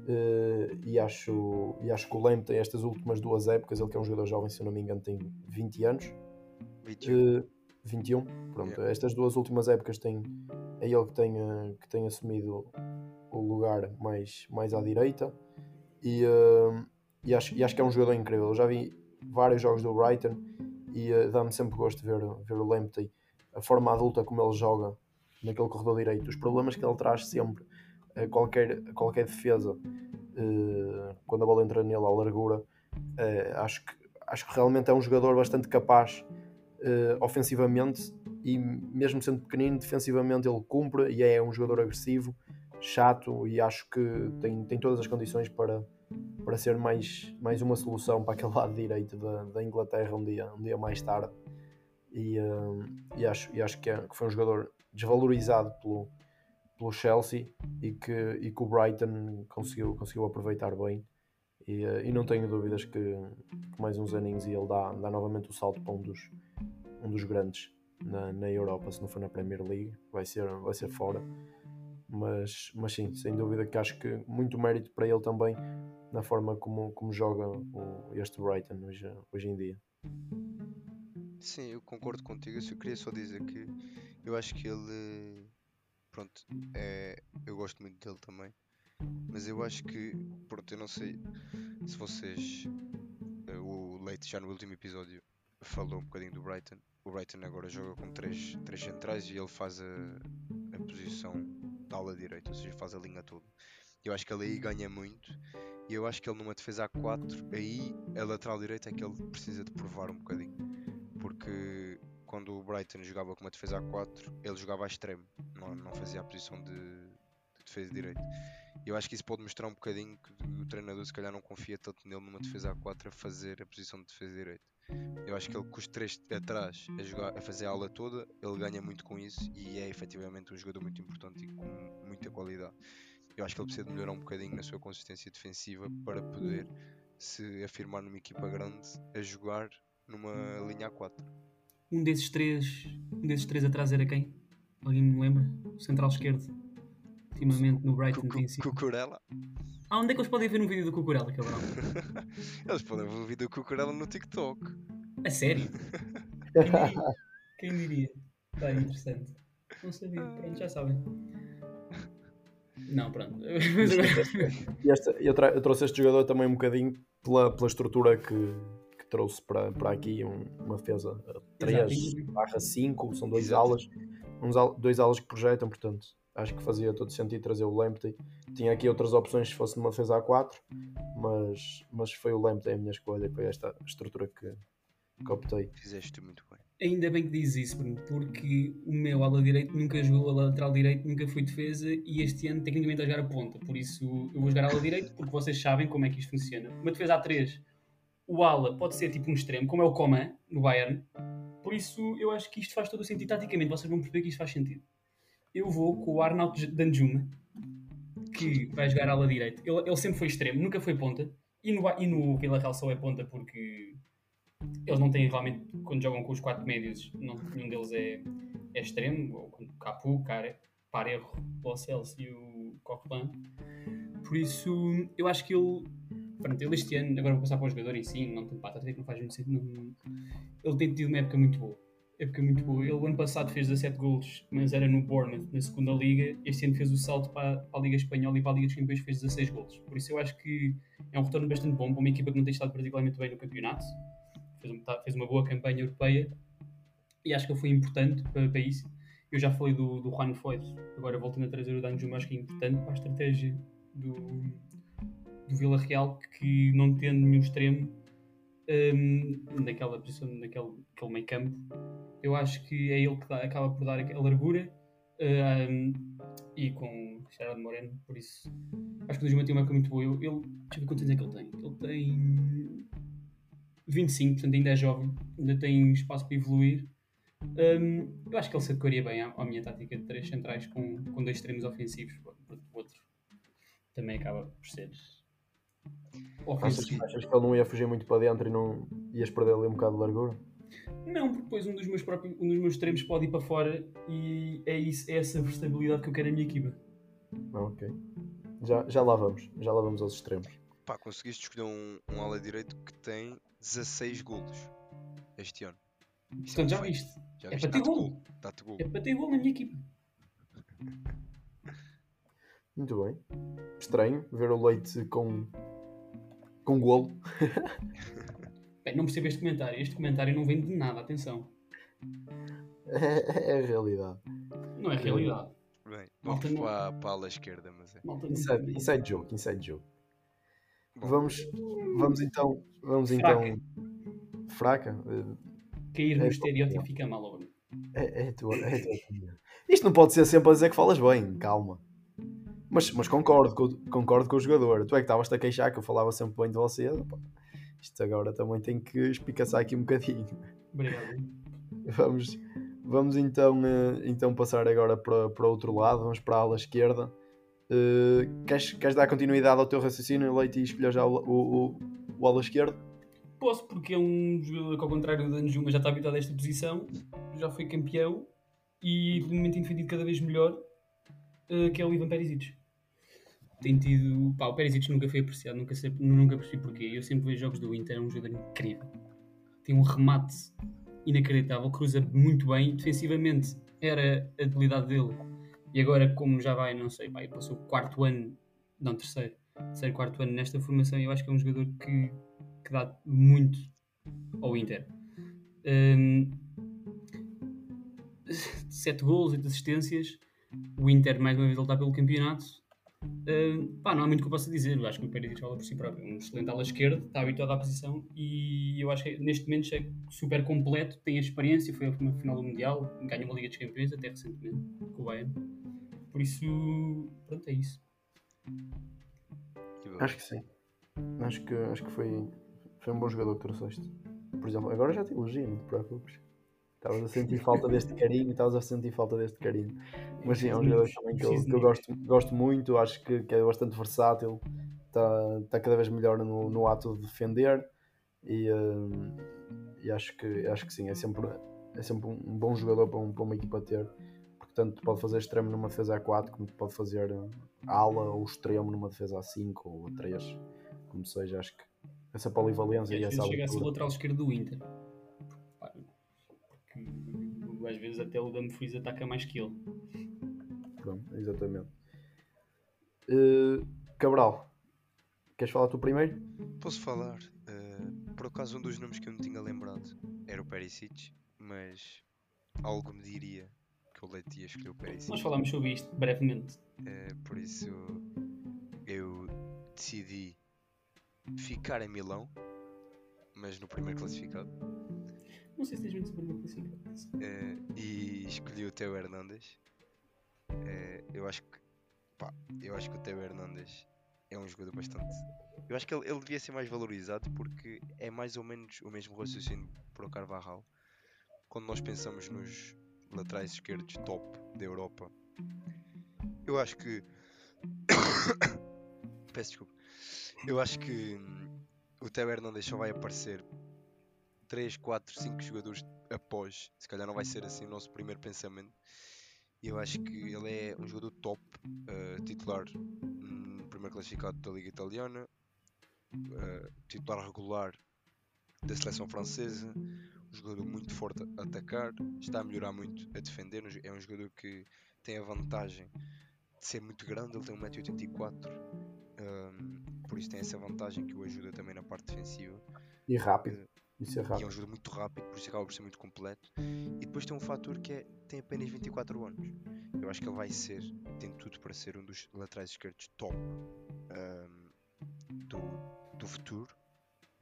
Eh, e, acho, e acho que o Lamptey, estas últimas duas épocas, ele que é um jogador jovem, se eu não me engano, tem 20 anos. 21. Eh, 21, pronto. Yeah. Estas duas últimas épocas tem, é ele que tem, eh, que tem assumido o lugar mais, mais à direita e, eh, e, acho, e acho que é um jogador incrível. Eu já vi vários jogos do Brighton e eh, dá-me sempre gosto de ver, ver o Lamptey, a forma adulta como ele joga naquele corredor direito, os problemas que ele traz sempre a qualquer, a qualquer defesa eh, quando a bola entra nele à largura. eh, acho, que, acho que realmente é um jogador bastante capaz eh, ofensivamente e mesmo sendo pequenino, defensivamente ele cumpre e é um jogador agressivo, chato e acho que tem, tem todas as condições para, para ser mais, mais uma solução para aquele [LAUGHS] lado direito da, da Inglaterra um dia, um dia mais tarde. E, eh, e acho, e acho que, é- que foi um jogador desvalorizado pelo, pelo Chelsea e que, e que o Brighton conseguiu, conseguiu aproveitar bem. E, eh, e não tenho dúvidas que, que mais uns aninhos e ele dá, dá novamente o salto para um dos, um dos grandes na, na Europa, se não for na Premier League, vai ser, vai ser fora. Mas, mas sim, sem dúvida que acho que muito mérito para ele também na forma como, como joga o, este Brighton hoje, hoje em dia. Sim, eu concordo contigo. Eu queria só dizer que eu acho que ele. Pronto, é, eu gosto muito dele também. Mas eu acho que. Pronto, eu não sei se vocês. eh, O Leite já no último episódio falou um bocadinho do Brighton. O Brighton agora joga com três, três centrais e ele faz a, a posição ala direita, ou seja, faz a linha toda. Eu acho que ele aí ganha muito. E eu acho que ele numa defesa a 4, aí a lateral direita é que ele precisa de provar um bocadinho porque quando o Brighton jogava com uma defesa a 4, ele jogava a extremo, não, não fazia a posição de, de defesa direita. E eu acho que isso pode mostrar um bocadinho que o treinador se calhar não confia tanto nele numa defesa a 4 a fazer a posição de defesa direita. Eu acho que ele com os três atrás a, jogar, a fazer a aula toda, ele ganha muito com isso e é efetivamente um jogador muito importante e com muita qualidade. Eu acho que ele precisa de melhorar um bocadinho na sua consistência defensiva para poder se afirmar numa equipa grande a jogar numa linha A4. Um desses três, um desses três atrás era quem? Alguém me lembra? O central esquerdo. Ultimamente no Brighton tem sido. Cucurella? Ah, onde é que eles podem ver um vídeo do Cucurella, cabrão? [LAUGHS] Eles podem ver o vídeo do Cucurella no TikTok. A sério? [LAUGHS] Quem diria? Quem diria? Tá interessante. Não sabia, pronto, já sabem. Não, pronto. [LAUGHS] E esta- eu, eu trouxe este jogador também um bocadinho pela, pela estrutura que, que trouxe para, para aqui um- uma defesa 3 Exato. barra 5, são dois Exato. alas, uns dois alas que projetam, portanto acho que fazia todo sentido trazer o Lamptey. Tinha aqui outras opções se fosse numa defesa A4, mas, mas foi o Lamptey a minha escolha, foi esta estrutura que, que optei. Fizeste muito bem. Ainda bem que dizes isso, Bruno, porque o meu ala direito nunca jogou a lateral direito, nunca foi defesa e este ano tecnicamente a jogar a ponta. Por isso eu vou jogar ala direito porque vocês sabem como é que isto funciona. Uma defesa A3, o ala pode ser tipo um extremo, como é o Coman no Bayern. Por isso eu acho que isto faz todo o sentido taticamente. Vocês vão perceber que isto faz sentido. Eu vou com o Arnaut Danjuma, que vai jogar ala direito. Ele, ele sempre foi extremo, nunca foi ponta. E no, e no Villarreal só é ponta porque eles não têm realmente, quando jogam com os quatro médios, não, nenhum deles é, é extremo, ou quando Capu, Parejo, o Celso e o Coquelin. Por isso, eu acho que ele, pronto, ele este ano, agora vou passar para o jogador em si, não tem para que não faz muito sentido, não- ele tem tido uma época muito boa. Época muito boa. Ele ano passado fez 17 golos, mas era no Bournemouth, na segunda liga. Este ano fez o salto para, para a Liga Espanhola e para a Liga dos Campeões fez 16 golos. Por isso eu acho que é um retorno bastante bom para uma equipa que não tem estado particularmente bem no campeonato. Fez, um- tá- fez uma boa campanha europeia e acho que ele foi importante para, para isso. Eu já falei do, do Juan Foyt, agora voltando a trazer o Danjuma, acho que é importante para a estratégia do, do Vila Real, que não tendo nenhum extremo hum, naquela posição, naquele meio campo, eu acho que é ele que dá- acaba por dar a largura hum, e com Gerard Moreno, por isso acho que o Danjuma tem uma muito boa. Eu, ele, deixa eu ver quantos anos é que ele tem. Ele tem 25, portanto ainda é jovem, ainda tem espaço para evoluir. Hum, eu acho que ele se adequaria bem à, à minha tática de três centrais com, com dois extremos ofensivos. O outro também acaba por ser Achas, achas que ele não ia fugir muito para dentro e não ias perder ali um bocado de largura? Não, porque depois um dos meus próprios, um dos meus extremos pode ir para fora e é, isso, é essa versatilidade que eu quero na minha equipa. Ah, ok. Já, já lá vamos, já lá vamos aos extremos. Pá, conseguiste escolher um, um ala direito que tem 16 golos este ano. Isso Portanto, um já feito. viste. Já É viste? para ter. Dá-te gol. É para ter gol na minha equipa. Muito bem. Estranho ver o Leite com, com golo. [LAUGHS] Bem, não percebo este comentário. Este comentário não vem de nada, atenção. É, é a realidade. Não é realidade. Bem, Malta vamos não- para, para a ala esquerda, mas é. Malta, Inside, inside joke, inside joke. Bom, Vamos, vamos então. Vamos Fraca. então. Fraca? Cair no É estereótipo fica mal, Bruno. É, é, a tua, é tua opinião. Isto não pode ser sempre a dizer que falas bem, calma. Mas, mas concordo, com, concordo com o jogador. Tu é que estavas a queixar que eu falava sempre bem de você. Pá, Isto agora também tem que espicaçar aqui um bocadinho. Obrigado. Vamos, vamos então, eh, então passar agora para, para outro lado, vamos para a ala esquerda. Eh, queres, queres dar continuidade ao teu raciocínio, Leite, e escolher já o, o, o, o ala esquerdo? Posso, porque é um jogador que, ao contrário do Danjuma, já está habituado a esta posição, já foi campeão e de momento tem defendido cada vez melhor, eh, que é o Ivan Perisic. Tem tido. Pá, o Perisic nunca foi apreciado, nunca, nunca percebi porquê. Eu sempre vejo jogos do Inter, é um jogador incrível. Tem um remate inacreditável, cruza muito bem. Defensivamente era a debilidade dele. E agora, como já vai, não sei, pá, ele passou o quarto ano, não, terceiro, terceiro, quarto ano nesta formação, eu acho que é um jogador que, que dá muito ao Inter. Hum, sete gols, oito assistências. O Inter, mais uma vez, a lutar pelo campeonato. Hum, pá, não há muito que eu possa dizer. Eu acho que o Perisic fala por si próprio. É um excelente ala esquerda, está habituado à posição e eu acho que neste momento é super completo. Tem a experiência, foi a final do Mundial, ganhou uma Liga dos Campeões até recentemente com o Bayern. Por isso, pronto, é isso. Acho que sim. Acho que, acho que foi, foi um bom jogador que trouxeste. Por exemplo, agora já te elogio, não te preocupes. Estavas a sentir [LAUGHS] falta deste carinho, estavas a sentir falta deste carinho. Mas sim, é um jogador também que eu, que eu gosto, gosto muito, acho que, que é bastante versátil, está, está cada vez melhor no, no ato de defender e, hum, e acho, que, acho que sim, é sempre, é sempre um bom jogador para, um- para uma equipa ter. Porque tanto pode fazer extremo numa defesa A4, como pode fazer uh, ala ou extremo numa defesa A5 ou A3, como seja, acho que essa polivalência E e essa vezes chega a ser lateral esquerdo do Inter. Porque às vezes até o Dumfries ataca mais que ele. Pronto, exatamente. Uh, Cabral, queres falar tu primeiro? Posso falar? eh, por acaso, um dos nomes que eu me tinha lembrado era o Perisic, mas algo me diria que o Leite ia escolher o Perisic. Nós falámos sobre isto brevemente. Eh, por isso, eu decidi ficar em Milão, mas no primeiro classificado. Não sei se tens muito sobre o meu. Eh, e escolhi o Teo Hernandes. Eh, eu acho que pá, eu acho que o Teo Hernandes é um jogador bastante. Eu acho que ele, ele devia ser mais valorizado porque é mais ou menos o mesmo raciocínio para o Carvajal. Quando nós pensamos nos laterais esquerdos top da Europa, eu acho que. [COUGHS] Peço desculpa. Eu acho que o Teo Hernandes só vai aparecer 3, 4, 5 jogadores após. Se calhar não vai ser assim o nosso primeiro pensamento. E eu acho que ele é um jogador top, eh, titular no primeiro classificado da Liga Italiana, eh, titular regular da seleção francesa, um jogador muito forte a atacar, está a melhorar muito a defender. É um jogador que tem a vantagem de ser muito grande, ele tem 1,84m, um, por isso tem essa vantagem que o ajuda também na parte defensiva. E rápido. Uh, isso é rápido. E é um jogador muito rápido, por isso acaba por ser muito completo. E depois tem um fator que é tem apenas 24 anos. Eu acho que ele vai ser, tem tudo para ser um dos laterais esquerdos top um, do, do futuro.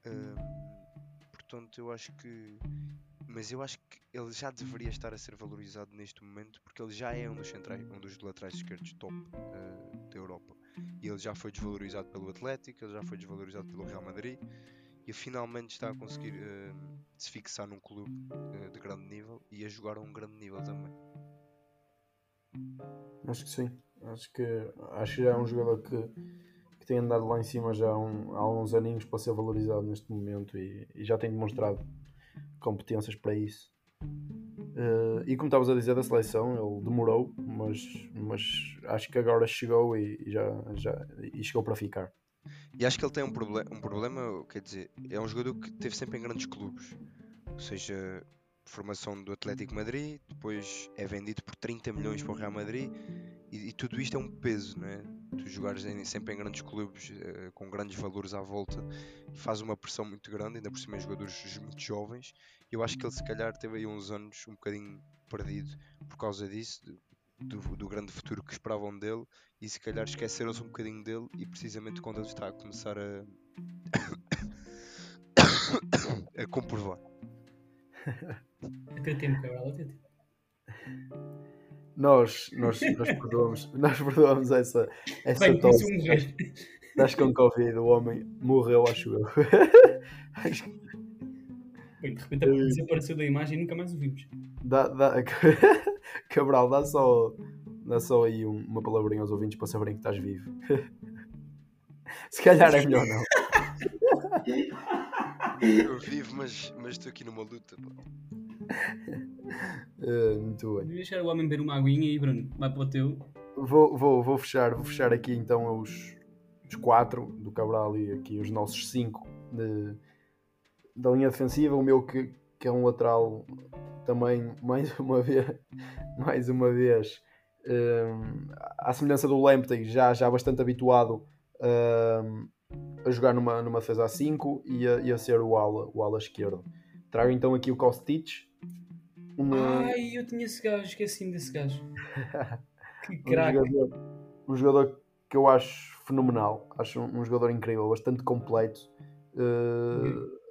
Um, portanto, eu acho que. Mas eu acho que ele já deveria estar a ser valorizado neste momento porque ele já é um dos, centrais, um dos laterais esquerdos top uh, da Europa. E ele já foi desvalorizado pelo Atlético, ele já foi desvalorizado pelo Real Madrid e finalmente está a conseguir uh, se fixar num clube uh, de grande nível e a jogar a um grande nível também. Acho que sim. Acho que, acho que é um jogador que, que tem andado lá em cima já há, um, há uns aninhos para ser valorizado neste momento e, e já tem demonstrado competências para isso. Uh, e como estavas a dizer da seleção, ele demorou, mas, mas acho que agora chegou e, e já, já e chegou para ficar. E acho que ele tem um, proble um problema, quer dizer, é um jogador que teve sempre em grandes clubes, ou seja, formação do Atlético Madrid, depois é vendido por 30 milhões para o Real Madrid, e, e tudo isto é um peso, não é? Tu jogares em, sempre em grandes clubes uh, com grandes valores à volta, faz uma pressão muito grande, ainda por cima em jogadores muito jovens. Eu acho que ele, se calhar, teve aí uns anos um bocadinho perdido por causa disso, do, do, grande futuro que esperavam dele e se calhar esqueceram-se um bocadinho dele e precisamente quando ele está a começar a, [COUGHS] a comprovar. Até tempo, Cabral, até tempo. Nós, nós, nós, perdoamos, [LAUGHS] nós perdoamos essa, essa Bem, tosse. Estás com Covid, o homem morreu, acho eu. [LAUGHS] Bem, de repente desapareceu da imagem e nunca mais o vimos. Dá, dá, [LAUGHS] Cabral, dá só, dá só aí uma palavrinha aos ouvintes para saberem que estás vivo. [LAUGHS] Se calhar é melhor não. Eu vivo, mas, mas estou aqui numa luta. Uh, [LAUGHS] muito bem. Vou deixar o homem beber uma aguinha e Bruno, vai para o teu. Vou, vou, vou, fechar, vou fechar aqui então os, os quatro do Cabral e aqui os nossos cinco de, da linha defensiva. O meu que, que é um lateral também mais [LAUGHS] uma vez, mais uma vez um, à semelhança do Lamptey, já, já bastante habituado um, a jogar numa, numa defesa a 5 e a, e a ser o ala, o ala esquerdo. Trago então aqui o Kostic. Uma... Ai, eu tinha esse gajo, esqueci-me desse gajo. [LAUGHS] que craque. Um jogador, um jogador que eu acho fenomenal, acho um, um jogador incrível, bastante completo, uh,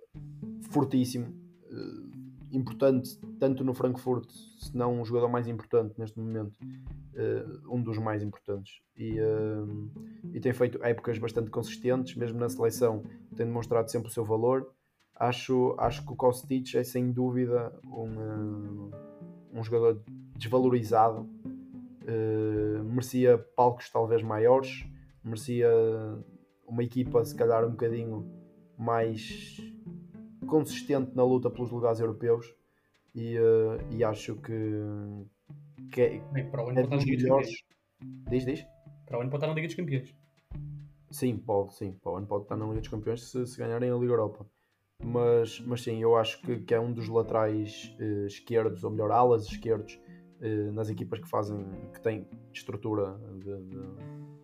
fortíssimo. Uh, importante tanto no Frankfurt, se não um jogador mais importante neste momento, uh, um dos mais importantes. E, uh, e, tem feito épocas bastante consistentes, mesmo na seleção tem demonstrado sempre o seu valor. Acho, acho que o Kostic é sem dúvida um, um jogador desvalorizado, merecia palcos talvez maiores, merecia uma equipa se calhar um bocadinho mais consistente na luta pelos lugares europeus e, uh, e acho que, que é, Bem, para o ano é dos melhores. Diz, diz? Para o ano pode estar na Liga dos Campeões. Sim, pode, sim. Para o ano pode estar na Liga dos Campeões se, se ganharem a Liga Europa. Mas, mas sim, eu acho que, que é um dos laterais uh, esquerdos, ou melhor, alas esquerdos, uh, nas equipas que fazem, que têm estrutura de, de,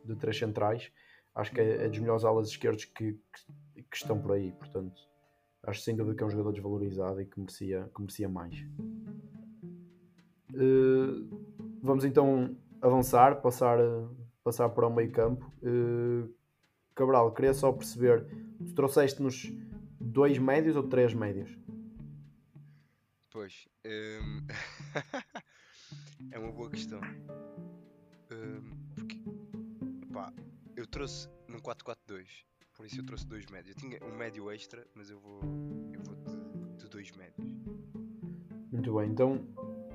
de três centrais. Acho que é, é dos melhores alas esquerdos que, que, que estão por aí, portanto acho sem dúvida que é um jogador desvalorizado e que merecia, que merecia mais. Uh, vamos então avançar, passar, passar para o meio campo. Uh, Cabral, queria só perceber, tu trouxeste-nos dois médios ou três médios? Pois, um... [LAUGHS] é uma boa questão. Um, porque, pá, eu trouxe num 4-4-2 por isso eu trouxe dois médios. Eu tinha um médio extra, mas eu vou, eu vou de, de dois médios. Muito bem, então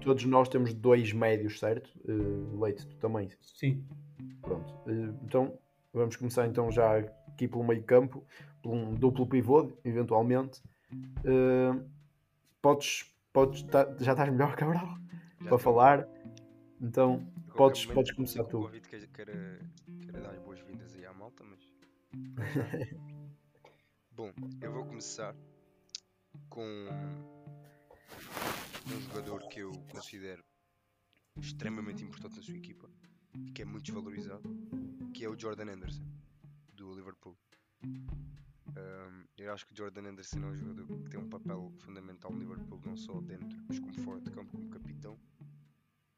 todos nós temos dois médios, certo? Uh, Leite, tu também? Sim. Pronto, uh, então vamos começar então já aqui pelo meio campo, por um duplo pivô, eventualmente. Uh, podes, podes tá, já estás melhor, Cabral? Já para falar. Então, podes, podes começar tu. Convite que queira, queira dar as boas-vindas aí à malta, mas Bom, eu vou começar com um jogador que eu considero extremamente importante na sua equipa e que é muito desvalorizado, que é o Jordan Anderson, do Liverpool. Um, eu acho que o Jordan Anderson é um jogador que tem um papel fundamental no Liverpool, não só dentro, mas como fora de campo, como capitão.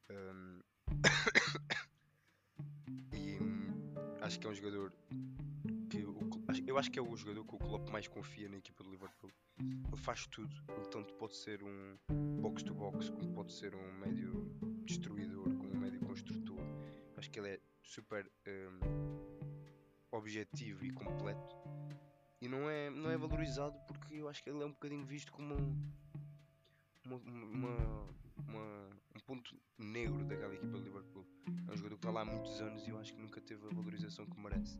Um, [COUGHS] e hum, acho que é um jogador eu acho que é o jogador que o Klopp mais confia na equipa do Liverpool. Ele faz tudo, ele tanto pode ser um box to box, como pode ser um médio destruidor, como um médio construtor. Acho que ele é super hum, objetivo e completo e não é, não é valorizado porque eu acho que ele é um bocadinho visto como um, uma, uma- uma- um ponto negro daquela equipa de Liverpool. É um jogador que está lá há muitos anos e eu acho que nunca teve a valorização que merece.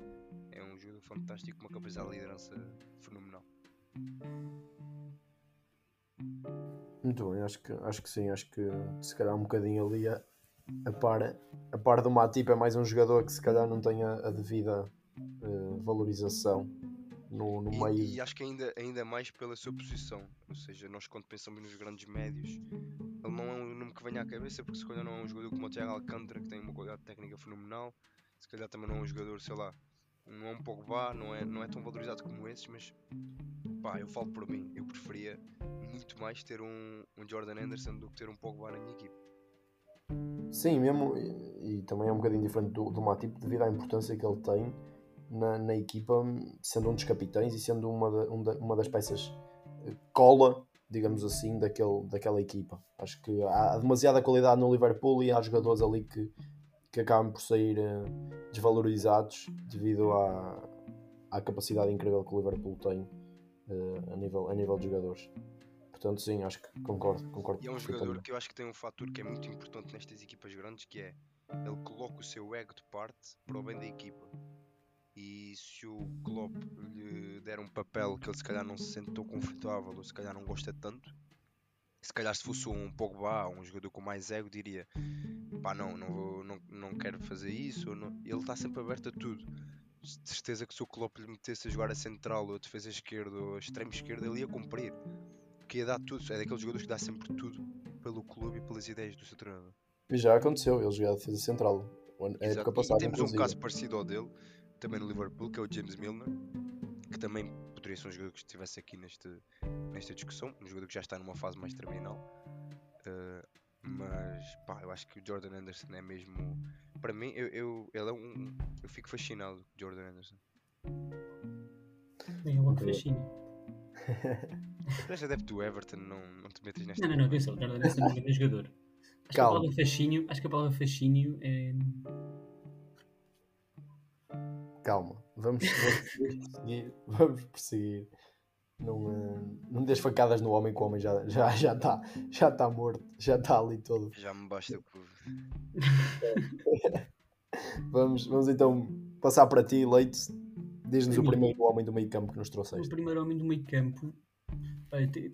É um jogador fantástico, com uma capacidade de liderança fenomenal. Muito bem, acho que, acho que sim, acho que se calhar um bocadinho ali a, a par, a par do Matip é mais um jogador que se calhar não tem a, devida eh, valorização no, no E, meio. e acho que ainda, ainda mais pela sua posição. Ou seja, nós quando pensamos nos grandes médios, ele não é um nome que venha à cabeça, porque se calhar não é um jogador como o Thiago Alcântara, que tem uma qualidade técnica fenomenal. Se calhar também não é um jogador, sei lá, não é um Pogba, não é, não é tão valorizado como esses, mas pá, eu falo por mim, eu preferia muito mais ter um, um Jordan Anderson do que ter um Pogba na minha equipe. Sim, mesmo, e, e também é um bocadinho diferente do, do Matip devido à importância que ele tem na, na equipa, sendo um dos capitães e sendo uma, um uma das peças eh, cola, digamos assim, daquele, daquela equipa. Acho que há demasiada qualidade no Liverpool e há jogadores ali que, que acabam por sair eh, desvalorizados devido à, à capacidade incrível que o Liverpool tem eh, a, nível, a nível de jogadores. Portanto, sim, acho que concordo. concordo E é um jogador perfeitamente. que eu acho que tem um fator que é muito importante nestas equipas grandes, que é ele coloca o seu ego de parte para o bem da equipa. E se o Klopp lhe der um papel que ele se calhar não se sente tão confortável ou se calhar não gosta tanto, se calhar se fosse um Pogba, um jogador com mais ego, diria pá não, não, vou, não, não quero fazer isso. não- Ele está sempre aberto a tudo. De certeza que se o Klopp lhe metesse a jogar a central ou a defesa esquerda ou a extremo esquerda, ele ia cumprir. Porque ia dar tudo. É daqueles jogadores que dá sempre tudo pelo clube e pelas ideias do seu treinador. E já aconteceu, ele jogar a defesa central. A época Exato. E passada, temos um caso parecido ao dele, também no Liverpool, que é o James Milner, que também poderia ser um jogador que estivesse aqui neste, nesta discussão, um jogador que já está numa fase mais terminal. Uh, mas pá, eu acho que o Jordan Anderson é mesmo. Para mim, eu, eu, ele é um. Eu fico fascinado com o Jordan Anderson. Logo Incrível. fascínio. Tu és adepto do Everton, não, não te metas nesta. Não, não, não, atenção, o Jordan Anderson é grande jogador. Acho que, a Calma. palavra fascínio, acho que a palavra fascínio é. Calma, vamos, vamos prosseguir. Vamos prosseguir. Não, eh, não dês facadas no homem que o homem já está já, já tá, já tá morto, já está ali todo. Já me basta por. [LAUGHS] Vamos, vamos então passar para ti, Leite. Diz-nos o primeiro homem do meio campo que nos O trouxeste. primeiro homem do meio campo tem,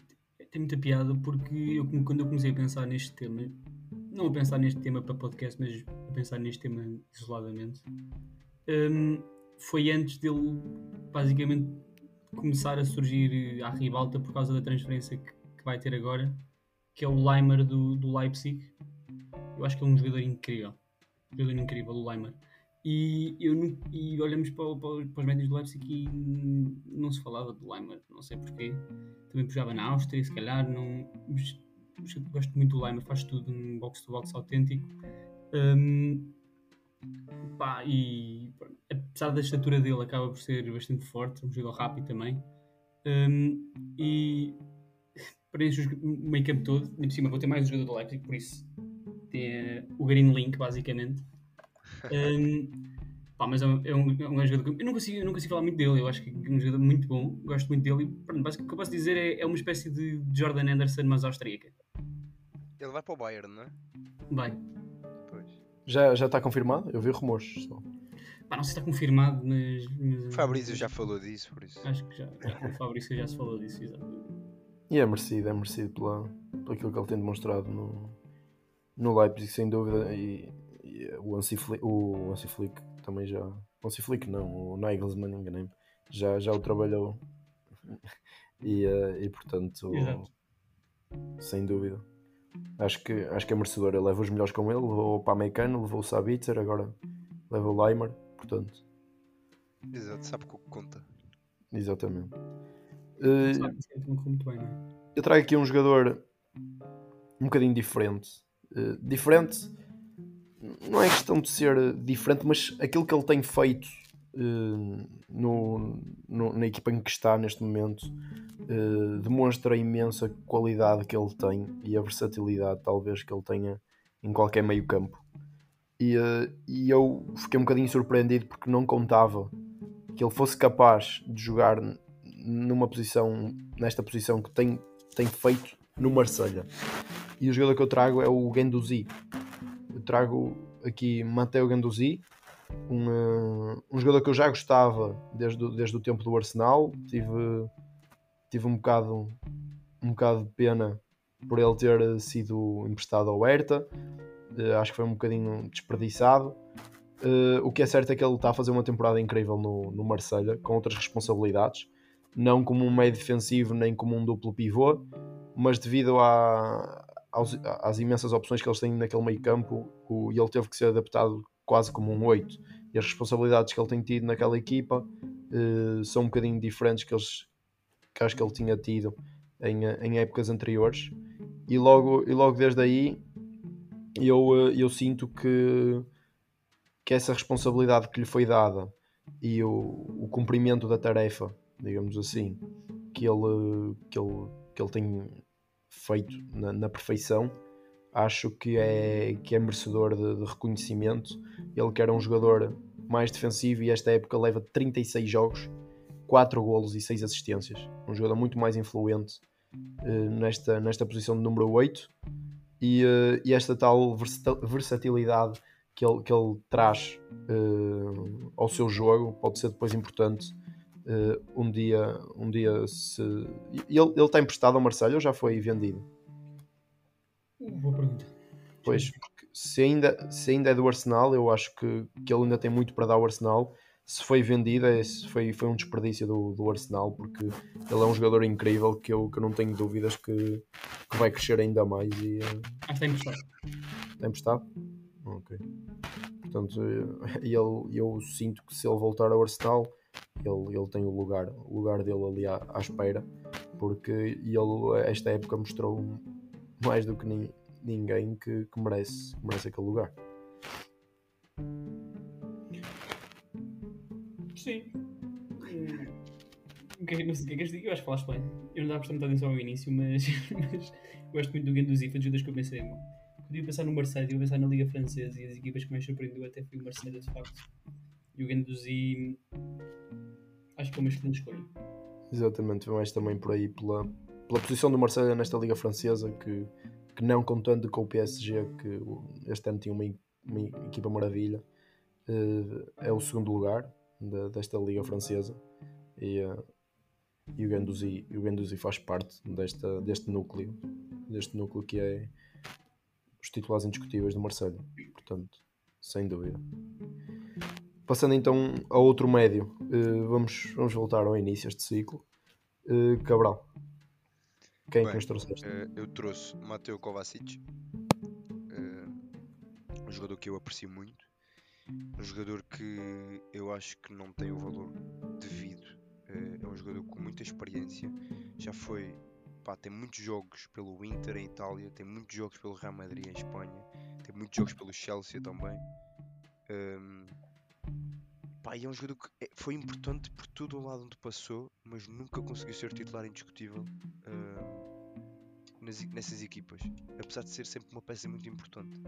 tem muita piada porque eu, quando eu comecei a pensar neste tema, não a pensar neste tema para podcast, mas a pensar neste tema isoladamente, hum, foi antes dele basicamente começar a surgir à ribalta por causa da transferência que, que vai ter agora, que é o Leimer do, do Leipzig. Eu acho que é um jogador incrível. Um jogador incrível, o Leimer. E, eu e olhamos para, para para os médios do Leipzig e não se falava do Leimer, não sei porquê. Também jogava na Áustria, se calhar. Não, gosto muito do Leimer, faz tudo um box-to-box autêntico. Hum, pá, e pronto, apesar da estatura dele, acaba por ser bastante forte, um jogador rápido também. Hum, e preenche o meio campo todo. Nem por cima vou ter mais um jogador do Leipzig, por isso tem eh, o Green Link, basicamente. Hum, pá, mas é um, é um, é um jogador que eu não, consigo, eu não consigo falar muito dele. Eu acho que é um jogador muito bom, gosto muito dele. E, basicamente, o que eu posso dizer é, é uma espécie de Jordan Anderson, mas austríaca. Ele vai para o Bayern, não é? Vai. Já, já está confirmado? Eu vi rumores. Só. Pá, não sei se está confirmado, mas. mas O Fabrício já falou disso, por isso. Acho que já, já o Fabrício já se falou disso, exato. E é merecido, é merecido pela, por aquilo que ele tem demonstrado no, no Leipzig, sem dúvida. E, e o Hansi Flick, o Hansi Flick também já. O Hansi Flick não, o Nagelsmann, enganei-me. Já, já o trabalhou. [LAUGHS] E, eh, e portanto, Exato. sem dúvida. Acho que, acho que é merecedor. Ele leva os melhores com ele, levou o Pamecano, levou o Sabitzer, agora leva o Leimer, portanto, Exato, sabe o que conta. exatamente. Sabe, sempre não correu muito bem, não é? eu trago aqui um jogador um bocadinho diferente. Eh, diferente, não é questão de ser diferente, mas aquilo que ele tem feito eh, no, no- na equipa em que está neste momento eh, demonstra a imensa qualidade que ele tem e a versatilidade, talvez, que ele tenha em qualquer meio campo. E, eh, e eu fiquei um bocadinho surpreendido porque não contava que ele fosse capaz de jogar numa posição, nesta posição que tem, tem feito no Marselha. E o jogador que eu trago é o Guendouzi. Eu trago aqui Matteo Guendouzi, um, um jogador que eu já gostava desde, desde o tempo do Arsenal. Tive, tive um bocado um bocado de pena por ele ter sido emprestado ao Hertha. Eh, acho que foi um bocadinho desperdiçado. Eh, o que é certo é que ele está a fazer uma temporada incrível no, no Marselha, com outras responsabilidades, não como um meio defensivo nem como um duplo pivô, mas devido à- aos- às imensas opções que eles têm naquele meio campo, o, e ele teve que ser adaptado quase como um 8. E as responsabilidades que ele tem tido naquela equipa eh, são um bocadinho diferentes que, eles, que acho que ele tinha tido em, eh, em épocas anteriores. E logo, e logo desde aí eu, eh, eu sinto que, que essa responsabilidade que lhe foi dada e o, o cumprimento da tarefa, digamos assim, que ele, que ele, que ele tem feito na, na perfeição, acho que é, que é merecedor de, de reconhecimento. Ele que era um jogador mais defensivo e esta época leva 36 jogos, 4 golos e 6 assistências. Um jogador muito mais influente eh, nesta, nesta posição de número 8 e, eh, e esta tal versa- versatilidade que ele, que ele traz eh, ao seu jogo pode ser depois importante um dia um dia se ele, ele está emprestado ao Marcelo ou já foi vendido Uh, Boa pergunta. pois se ainda, se ainda é do Arsenal eu acho que, que ele ainda tem muito para dar ao Arsenal se foi vendido é, se foi, foi um desperdício do, do Arsenal porque ele é um jogador incrível que eu, que eu não tenho dúvidas que, que vai crescer ainda mais e eh, Acho que está emprestado. Está emprestado? Ok. Portanto, eh, [LAUGHS] ele, eu sinto que se ele voltar ao Arsenal, ele, ele tem o lugar, o lugar dele ali à, à espera, porque ele, esta época, mostrou mais do que ni- ninguém que, que merece, que merece aquele lugar. Sim. O que é Não sei o que é que eu acho que falaste bem. Eu não prestar muita atenção ao início, mas, [LAUGHS] mas gosto muito do Guendouzi, foi dos jogadores que eu pensei. Podia pensar no Marseille, eu pensar na Liga Francesa e as equipas que mais surpreendeu até foi o Marseille, de facto. E o Guendouzi acho que é uma excelente escolha. Exatamente, mais também por aí pela, pela posição do Marcelo nesta Liga Francesa, que, que não contando com o PSG, que este ano tinha uma, uma equipa maravilha, eh, é o segundo lugar desta Liga Francesa e, eh, e o Guendouzi, e o faz parte desta, deste núcleo, deste núcleo que é os titulares indiscutíveis do Marcelo, portanto, sem dúvida. Passando então a outro médio, eh, vamos, vamos voltar ao início deste ciclo. Cabral, quem é que Bem, nos trouxeste? Eh, eu trouxe Mateo Kovacic, eh, um jogador que eu aprecio muito, um jogador que eu acho que não tem o valor devido. Eh, é um jogador com muita experiência, já foi, pá, tem muitos jogos pelo Inter em Itália, tem muitos jogos pelo Real Madrid em Espanha, tem muitos jogos pelo Chelsea também. Ehm, pá, e é um jogador que foi importante por todo o lado onde passou, mas nunca conseguiu ser titular indiscutível. Nas nessas equipas, apesar de ser sempre uma peça muito importante.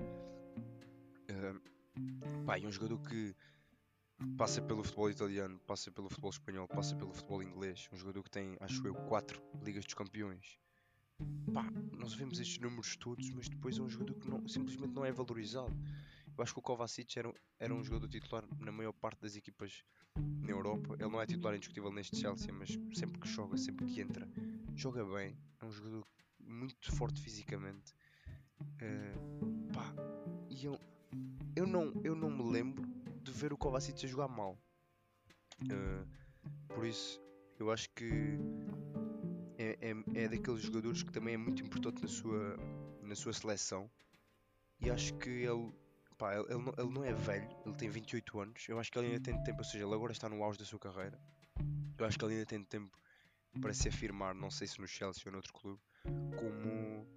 Ahm, pá, é um jogador que passa pelo futebol italiano, passa pelo futebol espanhol, passa pelo futebol inglês, um jogador que tem, acho eu, quatro Ligas dos Campeões. Pá, nós vemos estes números todos, mas depois é um jogador que não- simplesmente não é valorizado. Eu acho que o Kovacic era, era um jogador titular na maior parte das equipas na Europa. Ele não é titular indiscutível neste Chelsea, mas sempre que joga, sempre que entra, joga bem. É um jogador muito forte fisicamente. Eh, pá, e eu, eu, não, eu não me lembro de ver o Kovacic a jogar mal. Eh, por isso, eu acho que é, é, é daqueles jogadores que também é muito importante na sua, na sua seleção. E acho que ele, pá, ele, ele não, ele não é velho, ele tem 28 anos. Eu acho que ele ainda tem tempo, ou seja, ele agora está no auge da sua carreira. Eu acho que ele ainda tem tempo para se afirmar, não sei se no Chelsea ou noutro clube, como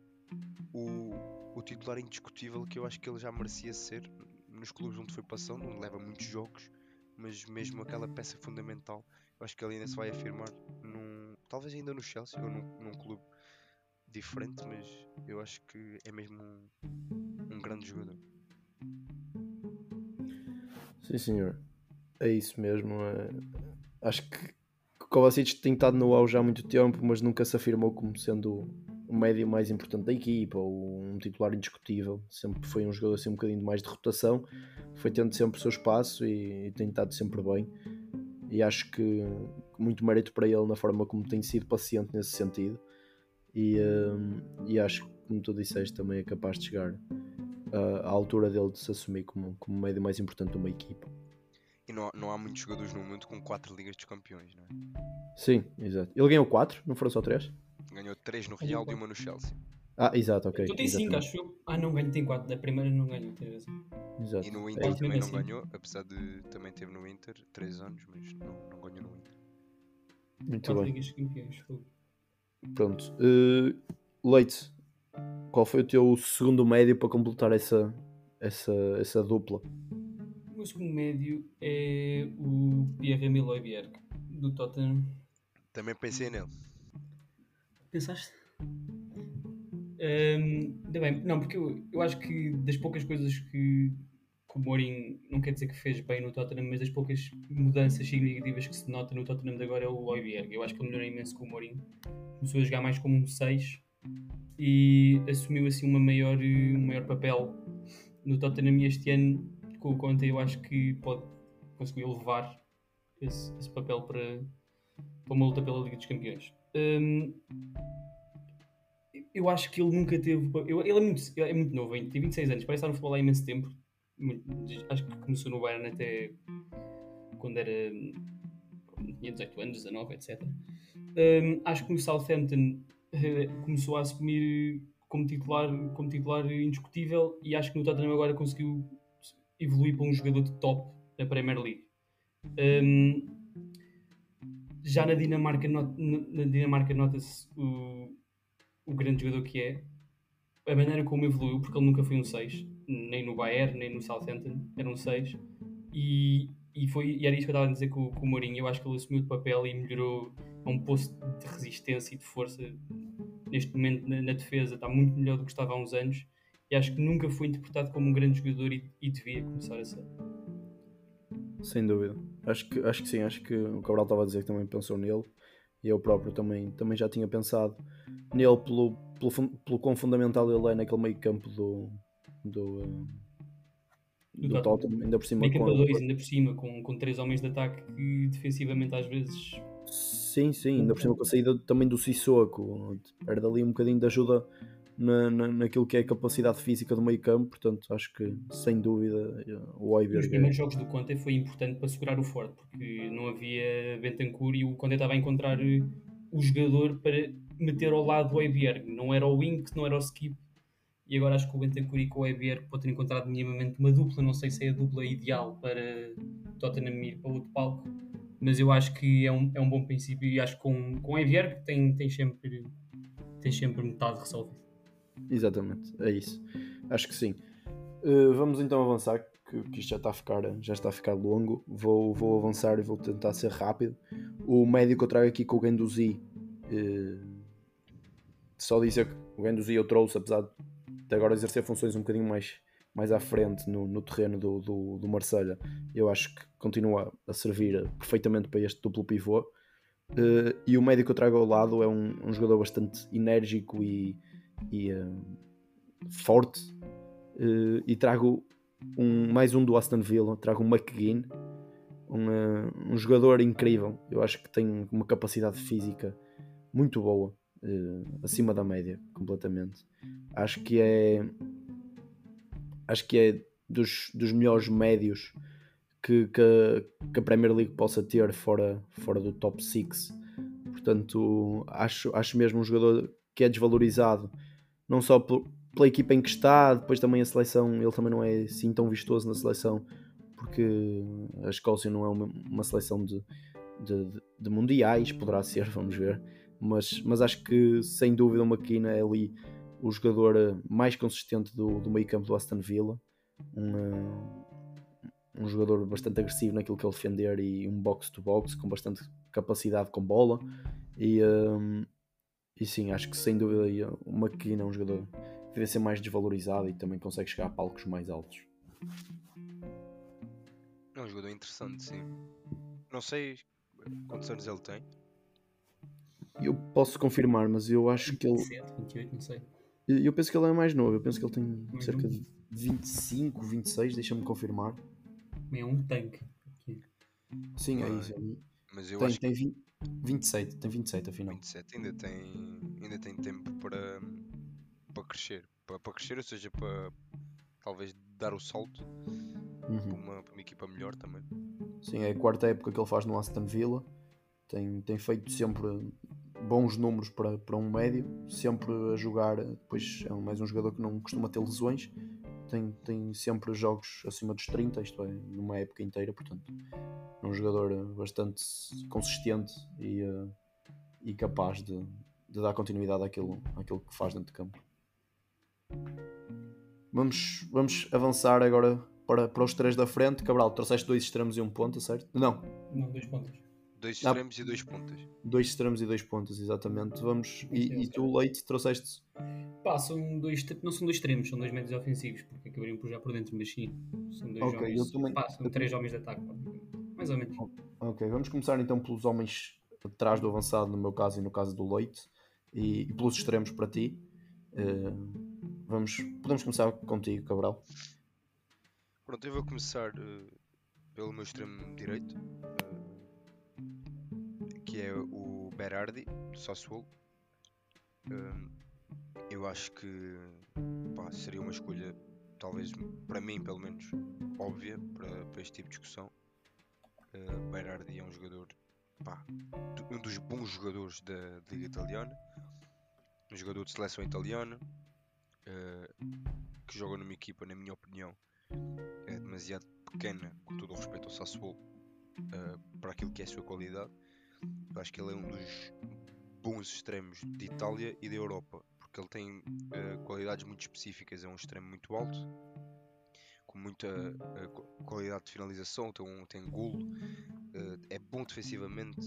o, o titular indiscutível que eu acho que ele já merecia ser nos clubes onde foi passando, onde leva muitos jogos, mas mesmo aquela peça fundamental, eu acho que ele ainda se vai afirmar num, talvez ainda no Chelsea ou num, num clube diferente, mas eu acho que é mesmo um, um grande jogador. Sim, senhor. É isso mesmo. é- Acho que Kovacic tem estado no auge há muito tempo, mas nunca se afirmou como sendo o médio mais importante da equipa ou um titular indiscutível. Sempre foi um jogador assim um bocadinho mais de rotação, foi tendo sempre o seu espaço e, e tem estado sempre bem. E acho que muito mérito para ele na forma como tem sido paciente nesse sentido. E, hum, e acho que, como tu disseste, também é capaz de chegar ah, à altura dele de se assumir como, como médio mais importante de uma equipa. Não, há- não há muitos jogadores no mundo com 4 Ligas dos Campeões, não é? Sim, exato. Ele ganhou 4, não foram só 3? Ganhou 3 no Real e uma no Chelsea. Ah, exato, ok. Tu tens 5, exatamente. acho eu. Ah, não ganho, tem 4. Da primeira não ganho, tens razão. Exato. E no É Inter isso. também não assim. ganhou, apesar de também teve no Inter 3 anos, mas não, não ganhou no Inter. Muito 4 bem. ligas campeões. fogo. Pronto. Uh, Leite, qual foi o teu segundo médio para completar essa, essa, essa dupla? O segundo médio é o Pierre-Emile Højbjerg, do Tottenham. Também pensei nele. Pensaste? Hum, bem, não, porque eu, eu acho que das poucas coisas que, que o Mourinho, não quer dizer que fez bem no Tottenham, mas das poucas mudanças significativas que se nota no Tottenham de agora é o Højbjerg. Eu acho que ele melhorou imenso com o Mourinho. Começou a jogar mais como um 6 e assumiu assim uma maior, um maior papel no Tottenham este ano com o Conte eu acho que pode conseguir levar esse, esse papel para, para uma luta pela Liga dos Campeões. Hum, eu acho que ele nunca teve. eu- ele é muito, é muito novo, ainda, tem 26 anos, parece estar no futebol há imenso tempo. Acho que começou no Bayern até quando era. tinha 18 anos, 19, etc. Hum, acho que no Southampton eh, começou a assumir como titular, como titular indiscutível e acho que no Tottenham agora conseguiu evoluir para um jogador de top na Premier League. Hum, já na Dinamarca, not- na Dinamarca nota-se o, o grande jogador que é, a maneira como evoluiu, porque ele nunca foi um 6, nem no Bayern, nem no Southampton, era um 6. E, e, foi, e era isso que eu estava a dizer com, com o Mourinho. Eu acho que ele assumiu o papel e melhorou a um posto de resistência e de força. Neste momento, na, na defesa, está muito melhor do que estava há uns anos. E acho que nunca foi interpretado como um grande jogador e, e devia começar a ser. Sem dúvida. Acho que, acho que sim, acho que o Cabral estava a dizer que também pensou nele e eu próprio também, também já tinha pensado nele pelo, pelo, pelo quão fundamental ele é naquele meio campo do, do, eh, Do do Tottenham. Ainda por cima Meio campo com- a dois, ainda por cima, com, com três homens de ataque que defensivamente às vezes Sim, sim, ainda por cima com a saída também do Sissoko, perde ali um bocadinho de ajuda na, na, naquilo que é a capacidade física do meio campo, portanto acho que sem dúvida o Oiberg é, primeiros jogos do Conte foi importante para segurar o forte, porque não havia Bentancur e o Conte estava a encontrar eh, o jogador para meter ao lado do Eibjerg. Não era o Wink, não era o Skip. E agora acho que o Bentancur e com o Eibjerg podem ter encontrado minimamente uma dupla. Não sei se é a dupla ideal para Tottenham ir para outro palco, mas eu acho que é um, é um bom princípio e acho que com, com o Eibjerg tem, tem, sempre, tem sempre metade resolvido. Exatamente, é isso. Acho que sim. Uh, vamos então avançar, que, que isto já está a ficar, já está a ficar longo. Vou, vou avançar e vou tentar ser rápido. O médico que eu trago aqui com o Ganduzi, uh, só dizer que o Ganduzi eu trouxe, apesar de agora exercer funções um bocadinho mais, mais à frente no, no terreno do, do, do Marselha, eu acho que continua a servir perfeitamente para este duplo pivô. Uh, e o médico que eu trago ao lado é um, um jogador bastante enérgico e, e uh, forte uh, e trago um, mais um do Aston Villa, trago um McGinn um, uh, um jogador incrível. Eu acho que tem uma capacidade física muito boa acima da média, completamente. Acho que é acho que é dos, dos melhores médios que, que, que a Premier League possa ter fora, fora do top 6 portanto Portanto, acho, acho mesmo um jogador que é desvalorizado, não só pel- pela equipa em que está, depois também a seleção, ele também não é assim tão vistoso na seleção, porque a Escócia não é uma, uma seleção de, de, de- mundiais, poderá ser, [LAUGHS] vamos ver. Mas, mas acho que sem dúvida o McKenna é ali o jogador eh, mais consistente do, do meio campo do Aston Villa. Um, eh, um jogador bastante agressivo naquilo que ele defender e um box-to-box com bastante capacidade com bola. E, eh, e sim, acho que sem dúvida o McKenna é um jogador que deve ser mais desvalorizado e também consegue chegar a palcos mais altos. É um jogador interessante, sim. Não sei quantos anos ele tem. Eu posso confirmar, mas eu acho que ele. 27, 28, não sei. Eu eu penso que ele é mais novo, eu penso que ele tem cerca de 25, 26, deixa-me confirmar. É um tanque. Sim, é isso. Mas eu Tem, acho que tem 20, 27, tem 27 afinal. 27 ainda tem, ainda tem tempo para, para crescer. Para, para crescer, ou seja, para talvez dar o salto para Uhum. uma, para uma equipa melhor também. Sim, é a quarta época que ele faz no Aston Villa. Tem, tem feito sempre bons números para, para um médio, sempre a jogar. Depois é mais um jogador que não costuma ter lesões. Tem, tem sempre jogos acima dos 30, isto é, numa época inteira. Portanto, é um jogador eh, bastante consistente e, eh, e capaz de, de dar continuidade àquilo, àquilo que faz dentro de campo. Vamos, vamos avançar agora para, para os três da frente. Cabral, trouxeste dois extremos e um ponta, certo? Não, Não, dois pontos. Dois extremos e dois pontas. dois extremos e dois pontas, exatamente. Vamos. E, e tu, Leite, trouxeste. Pá, são dois, não são dois extremos, são dois médios ofensivos, porque acabariam por já por dentro, mas sim. São dois Ok, homens. também- Pá, são três homens de ataque, mais ou menos. Ok, vamos começar então pelos homens atrás do avançado, no meu caso e no caso do Leite, e, e pelos extremos para ti. Eh, vamos, podemos começar contigo, Cabral. Pronto, eu vou começar eh, pelo meu extremo direito, eh, que é o Berardi, do Sassuolo. Eh, eu acho que pá, seria uma escolha, talvez para mim, pelo menos, óbvia para, para este tipo de discussão. Uh, Berardi é um jogador, pá, um dos bons jogadores da Liga Italiana, um jogador de seleção italiana, eh, que joga numa equipa, na minha opinião, é demasiado pequena, com todo o respeito ao Sassuolo, eh, para aquilo que é a sua qualidade. Eu acho que ele é um dos bons extremos de Itália e da Europa, porque ele tem eh, qualidades muito específicas. É um extremo muito alto, com muita qu- qualidade de finalização, tem, um, tem golo, eh, é bom defensivamente.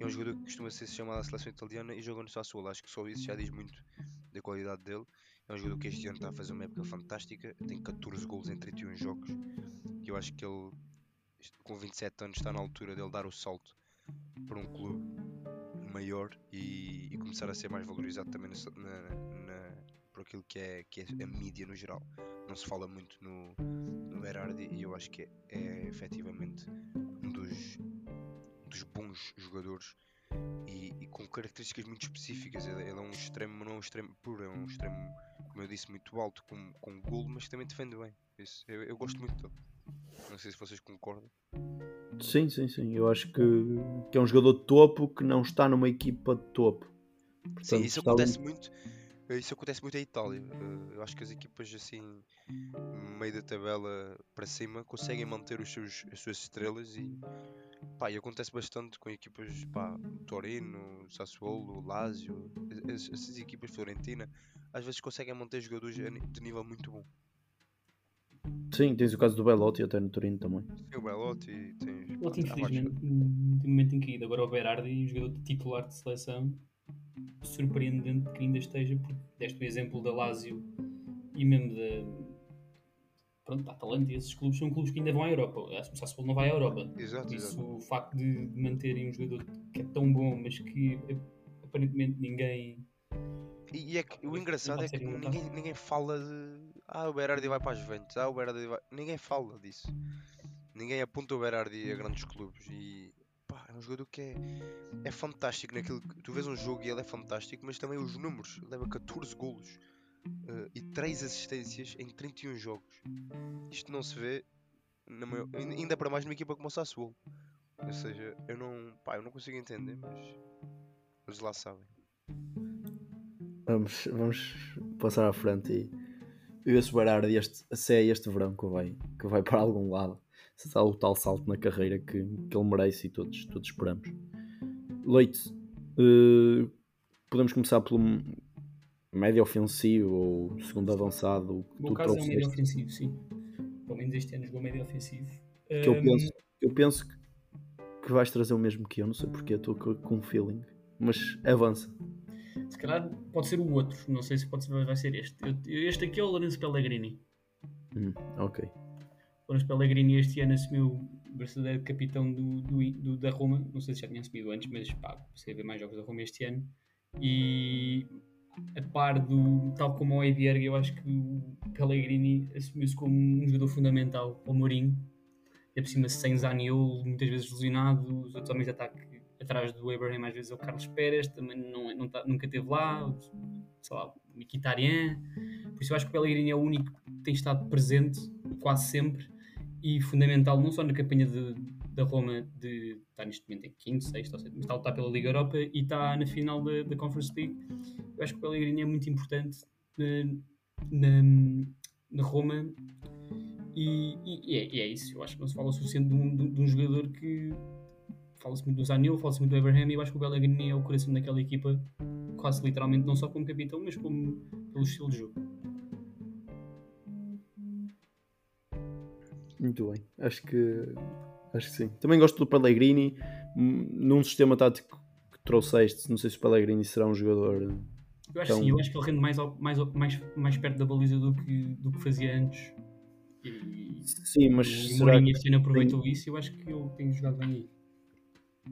É um jogador que costuma ser chamado à seleção italiana e joga no Sassuolo. Acho que só isso já diz muito da qualidade dele. É um jogador que este ano está a fazer uma época fantástica, tem 14 golos em 31 jogos. E eu acho que ele, com 27 anos, está na altura dele dar o salto para um clube maior e, e começar a ser mais valorizado também na, na- na- por aquilo que é, que é a mídia no geral. Não se fala muito no, no Berardi e eu acho que é, é efetivamente um dos, dos bons jogadores e, e com características muito específicas. Ele, ele é um extremo, não é um extremo puro, é um extremo, como eu disse, muito alto, com, com golo, mas também defende bem. Isso, eu, eu gosto muito dele. Não sei se vocês concordam. Sim, sim, sim. Eu acho que, que é um jogador de topo que não está numa equipa de topo. Sim, Portanto, isso está acontece ali- muito. Isso acontece muito em Itália. Eh, Eu acho que as equipas assim, meio da tabela para cima, conseguem manter os seus, as suas estrelas e, pá, e acontece bastante com equipas, pá, Torino, Sassuolo, Lazio, es- essas equipas Florentina, às vezes conseguem manter jogadores de nível muito bom. Sim, tens o caso do Belotti até no Turino também. Tem o Belotti, tens, vários infelizmente, tem um momento em caída. Agora o Berardi, o jogador titular de seleção, surpreendente que ainda esteja, porque deste o exemplo da Lazio e mesmo da. Pronto, da Atalanta e esses clubes são clubes que ainda vão à Europa. O Sassuolo não vai à Europa. Exato, Por isso, exato. o facto de de manterem um jogador que é tão bom, mas que eh, aparentemente ninguém. E, é que, o engraçado é que ninguém, ninguém fala de. Ah, o Berardi vai para as Juventus. Ah, o Berardi vai. Ninguém fala disso. Ninguém aponta o Berardi a grandes clubes. E. Pá, é um jogador que é. É fantástico naquilo que. Tu vês um jogo e ele é fantástico, mas também os números. Ele leva 14 golos eh, e 3 assistências em 31 jogos. Isto não se vê. maior- ain- ainda para mais numa equipa como o Sassuolo. Ou seja, eu não. Pá, eu não consigo entender, mas. Eles lá sabem. Vamos, vamos passar à frente e e o Berardi este, se é este verão que vai, que vai para algum lado. Se dá o tal salto na carreira que, que ele merece e todos, todos esperamos. Leite, eh, podemos começar pelo médio ofensivo ou segundo avançado. o que caso é um médio trouxeste. ofensivo, sim. Pelo menos este ano jogou médio ofensivo. que eu Hum, penso, eu penso que, que vais trazer o mesmo que eu, não sei porque estou com um feeling, mas avança. Se calhar pode ser o outro, não sei se pode ser, vai ser este. Eu- este aqui é o Lourenço Pellegrini. Hum, ok. Lourenço Pellegrini este ano assumiu o verdadeiro capitão do, do- do- da Roma. Não sei se já tinha assumido antes, mas pá, comecei a ver mais jogos da Roma este ano. E a par do, tal como o Eibierg, eu acho que o Pellegrini assumiu-se como um jogador fundamental para o Mourinho. E por cima sem Zaniolo, muitas vezes lesionado, os outros homens de ataque atrás do Abraham, às vezes é o Carlos Pérez, também não, é- não tá- nunca esteve lá, sei lá, o Mkhitaryan. Por isso eu acho que o Pellegrini é o único que tem estado presente quase sempre e fundamental não só na campanha de- da Roma de está neste momento em quinto, sexto, ou está a lutar pela Liga Europa e está na final da, Conference League. Eu acho que o Pellegrini é muito importante eh, na, na Roma e, e- é, e é isso. Eu acho que não se fala o suficiente de um, de um jogador que fala-se muito do Zanil, fala-se muito do Abraham e eu acho que o Pellegrini é o coração daquela equipa quase literalmente, não só como capitão, mas como pelo estilo de jogo. Muito bem. Acho que acho que sim. Também gosto do Pellegrini. Hum, Num sistema tático que trouxeste, não sei se o Pellegrini será um jogador. Eu acho Então- sim, eu acho que ele rende mais, mais, mais, mais perto da baliza do que, do que fazia antes. E, Sim, mas o Mourinho este ano aproveitou isso e eu acho que ele tem jogado bem aí.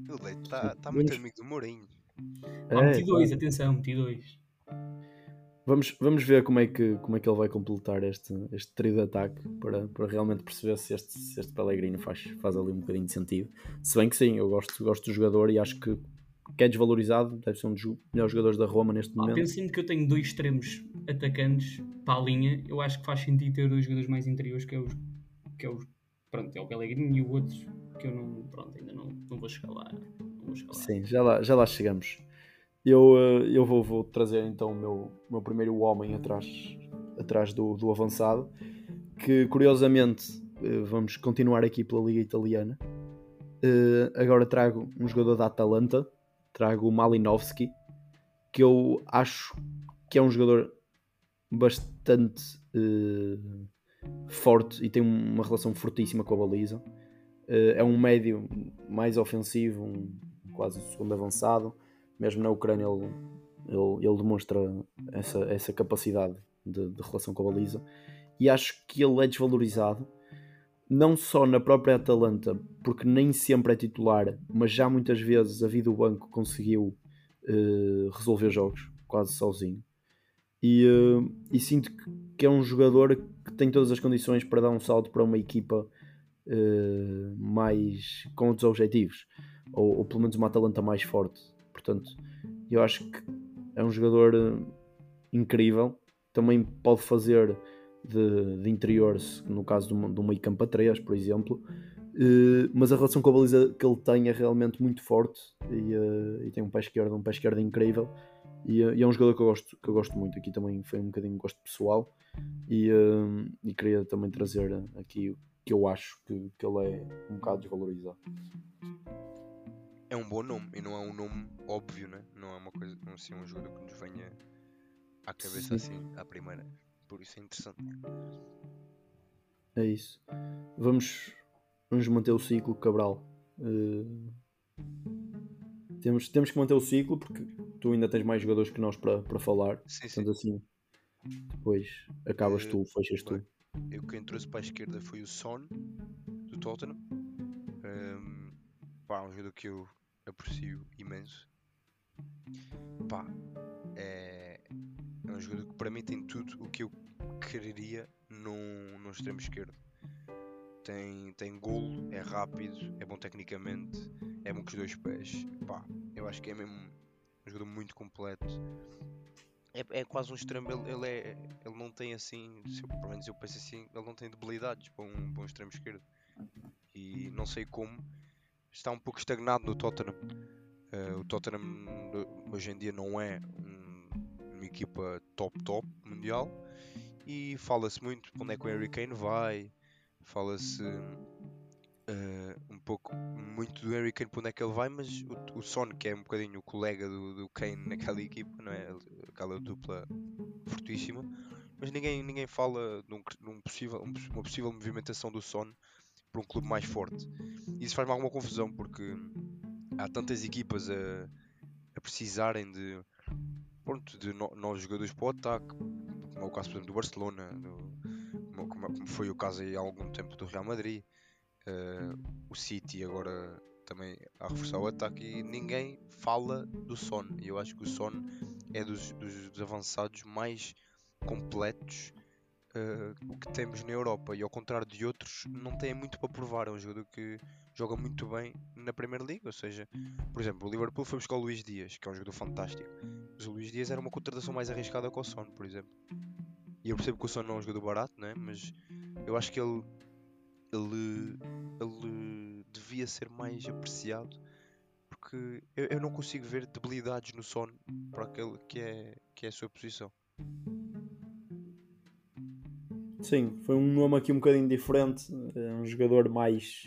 O Leite está tá muito amigo do Mourinho. Ah, É, meti dois, claro. atenção, meti dois. Vamos, vamos ver como é, que, como é que ele vai completar este, este trio de ataque para, para realmente perceber se este, se este Pellegrini faz, faz ali um bocadinho de sentido. Se bem que sim, eu gosto, gosto do jogador e acho que, que é desvalorizado, deve ser um dos melhores jogadores da Roma neste Ah, momento. pensando que eu tenho dois extremos atacantes para a linha, eu acho que faz sentido ter dois jogadores mais interiores, que é os. Que é os pronto, é o Pellegrini e o outro que eu não. Pronto, ainda não, não vou chegar lá. Sim, já lá, já lá chegamos. Eu, eh, eu vou, vou trazer então o meu, meu primeiro homem atrás, atrás do, do avançado, que curiosamente eh, vamos continuar aqui pela Liga Italiana. Eh, agora trago um jogador da Atalanta, trago o Malinowski, que eu acho que é um jogador bastante eh, forte e tem uma relação fortíssima com a baliza. Eh, é um médio mais ofensivo, um, quase segundo avançado. Mesmo na Ucrânia ele, ele, ele demonstra essa, essa capacidade de, de relação com a baliza. E acho que ele é desvalorizado, não só na própria Atalanta, porque nem sempre é titular, mas já muitas vezes a vida do banco conseguiu eh, resolver jogos quase sozinho. E, eh, e sinto que, que é um jogador que tem todas as condições para dar um salto para uma equipa eh, mais com outros objetivos, ou, ou pelo menos uma Atalanta mais forte. Portanto, eu acho que é um jogador eh, incrível. Também pode fazer de, de interior, no caso de um, de um meio campo a 3, por exemplo. Eh, mas a relação com a baliza que ele tem é realmente muito forte e, e tem um pé esquerdo, um pé esquerdo incrível. E, e é um jogador que eu, gosto, que eu gosto muito. Aqui também foi um bocadinho gosto pessoal. E, eh, e queria também trazer aqui que eu acho que, que ele é um bocado desvalorizado. É um bom nome e não é um nome óbvio, né? Não é uma coisa, não assim, um jogador que nos venha à cabeça Sim. assim, à primeira. Por isso é interessante. É isso. Vamos, vamos manter o ciclo, Cabral. Eh, temos, temos que manter o ciclo porque tu ainda tens mais jogadores que nós para, para falar. Sim, sim. Portanto, assim, depois acabas Eh, tu, fechas tu. Eu quem trouxe para a esquerda foi o Son, do Tottenham. Ahm, pá, um jogador que eu aprecio imenso. Pá, é, é um jogador que para mim tem tudo o que eu quereria num, num extremo esquerdo. Tem, tem golo, é rápido, é bom tecnicamente, é bom com os dois pés. Pá, eu acho que é mesmo um jogador muito completo. É, é quase um extremo, ele, ele, é, ele não tem assim, se eu, pelo menos eu penso assim, ele não tem debilidades para um, para um extremo esquerdo. E não sei como, está um pouco estagnado no Tottenham. Uh, o Tottenham uh, hoje em dia não é um, uma equipa top top mundial e fala-se muito onde é que o Harry Kane vai, fala-se uh, um pouco muito do Harry Kane para onde é que ele vai, mas o, o Son, que é um bocadinho o colega do, do Kane naquela equipa, não é? Aquela dupla fortíssima, mas ninguém, ninguém fala de, um, de um possível, uma possível movimentação do Son para um clube mais forte. Isso faz-me alguma confusão porque há tantas equipas a, a precisarem de, pronto, de no, novos jogadores para o ataque, como é o caso por exemplo, do Barcelona, do, como, como, foi o caso há algum tempo do Real Madrid, uh, o City agora também a reforçar o ataque e ninguém fala do Son. E eu acho que o Son é dos, dos, dos avançados mais completos uh, que temos na Europa. E ao contrário de outros, não tem muito para provar. É um jogador que joga muito bem na Premier League. Ou seja, por exemplo, o Liverpool foi buscar o Luís Dias, que é um jogador fantástico. Mas o Luís Dias era uma contratação mais arriscada que o Son, por exemplo. E eu percebo que o Son não é um jogador barato, né? mas eu acho que ele, ele, ele devia ser mais apreciado porque eu, eu não consigo ver debilidades no Son para aquele que é, que é a sua posição. Sim, foi um nome aqui um bocadinho diferente, é um jogador mais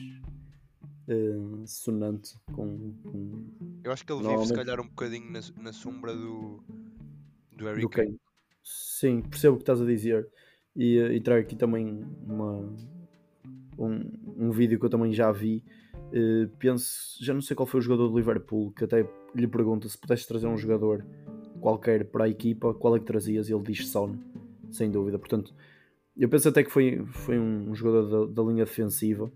uh, sonante. Com, com... Eu acho que ele vive se calhar um bocadinho na, na sombra do, do Harry do Kane. Sim, percebo o que estás a dizer. E, eh, e trago aqui também uma, um, um vídeo que eu também já vi. Uh, penso, já não sei qual foi o jogador do Liverpool, que até lhe pergunta se pudesse trazer um jogador qualquer para a equipa, qual é que trazias? E ele diz Son, sem dúvida. Portanto, eu penso até que foi, foi um jogador da, da linha defensiva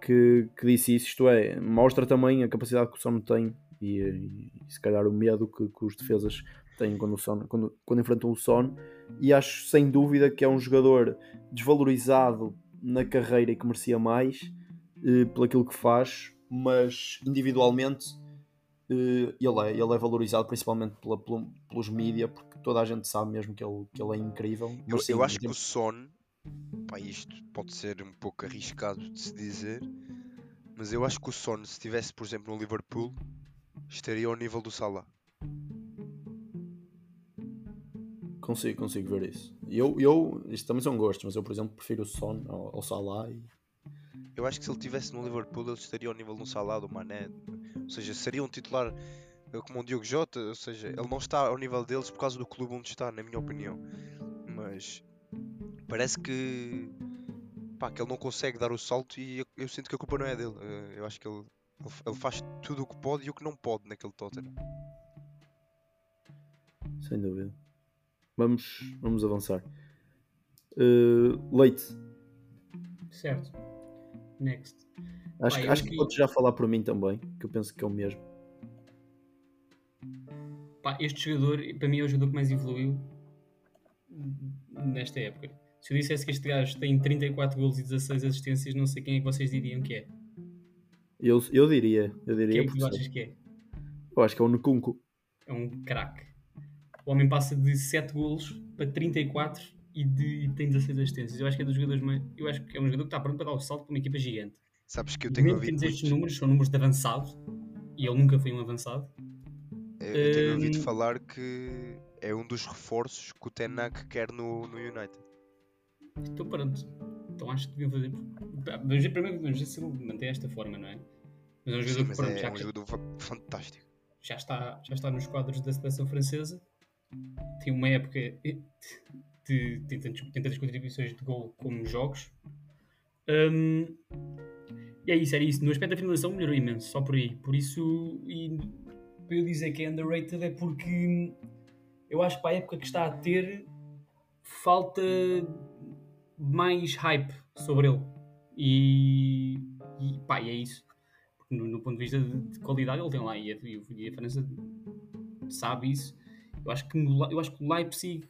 que, que, disse isso, isto é, mostra também a capacidade que o Son tem e, e, se calhar o medo que, que, os defesas têm quando, o Son, quando, quando enfrentam o Son e acho sem dúvida que é um jogador desvalorizado na carreira e que merecia mais eh, pelo aquilo que faz, mas individualmente eh, ele, é, ele é valorizado principalmente pela, pelos mídia, porque toda a gente sabe mesmo que ele, que ele é incrível. Eu, sim, eu acho que o Son Pá, isto pode ser um pouco arriscado de se dizer, mas eu acho que o Son, se estivesse, por exemplo, no Liverpool, estaria ao nível do Salah. Consigo, consigo ver isso. Eu, eu, isto também são gostos, mas eu, por exemplo, prefiro o Son ao, ao Salah. E... Eu acho que se ele estivesse no Liverpool, ele estaria ao nível do Salah, do Mané. Ou seja, seria um titular eh, como um Diogo Jota. Ou seja, ele não está ao nível deles por causa do clube onde está, na minha opinião. Mas parece que, pá, que ele não consegue dar o salto e eu, eu, sinto que a culpa não é dele. Eh, eu acho que ele, ele faz tudo o que pode e o que não pode naquele Tottenham. Sem dúvida. Vamos, vamos avançar. Uh, Leite. Certo. Next. Acho, Pai, acho que podes já falar por mim também, que eu penso que é o mesmo. Pá, este jogador, para mim, é o jogador que mais evoluiu nesta época. Se eu dissesse que este gajo tem 34 golos e 16 assistências, não sei quem é que vocês diriam que é. Eu, eu diria. Eu diria quem é que tu achas que é? Eu acho que é o Nkunku. É um craque. O homem passa de 7 golos para 34 e, de, e tem 16 assistências. Eu acho que é dos jogadores mais. Eu acho que é um jogador que está pronto para dar o salto para uma equipa gigante. Sabes que eu tenho ouvido. Temos estes números, são números de avançado e ele nunca foi um avançado. Eu tenho um... ouvido falar que é um dos reforços que o Tenak quer no, no United. Então pronto. Então acho que deviam fazer. Vamos ver primeiro vamos ver se ele mantém esta forma, não é? Mas é um jogador, Sim, pronto, é já um jogador [LAUGHS] fantástico. Já está, já está nos quadros da seleção francesa. Tem uma época de, tantas, contribuições de gol como jogos. Um, e é isso, era isso. No aspecto da finalização melhorou imenso, só por aí. Por isso, e para eu dizer que é underrated é porque eu acho que para a época que está a ter falta mais hype sobre ele. E, e pá, e é isso. Porque no, no, ponto de vista de, de, qualidade ele tem lá e a, e a França sabe isso. Eu acho que eu acho que o Leipzig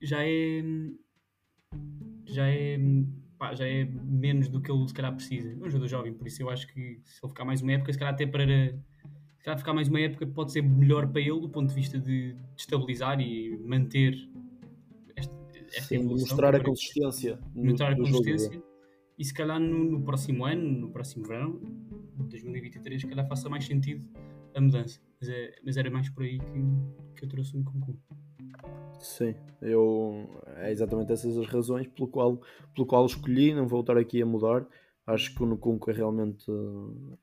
já é já é pá, já é menos do que ele se calhar precisa. É um jogador jovem, por isso eu acho que se ele ficar mais uma época, se calhar até para se calhar ficar mais uma época pode ser melhor para ele do ponto de vista de, de estabilizar e manter esta, esta Sim, evolução. Mostrar a consistência. Mostrar a consistência. Jogo. E se calhar no, no, próximo ano, no próximo verão, 2023, se calhar faça mais sentido a mudança. Mas, é, mas era mais por aí que, que eu trouxe o Nkunku. Sim, eu é exatamente essas as razões pelo qual, pelo qual escolhi, não vou estar aqui a mudar. Acho que o Nkunku é realmente uh,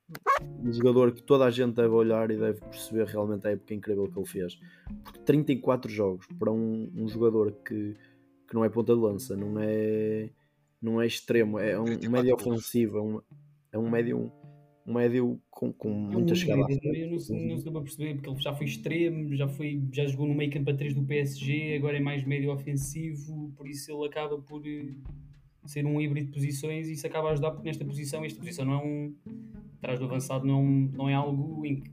um jogador que toda a gente deve olhar e deve perceber realmente a época incrível que ele fez. Porque 34 jogos para um, um jogador que, que não é ponta de lança, não é, não é extremo, é um, um médio ofensivo, é um, é um médio um médio com, com muita chegada. Eu não, não sei para perceber, porque ele já foi extremo, já, foi, já jogou no meio campo a 3 do PSG, agora é mais médio ofensivo, por isso ele acaba por eh, ser um híbrido de posições e isso acaba a ajudar porque nesta posição, esta posição não é um atrás do avançado não, não é algo em que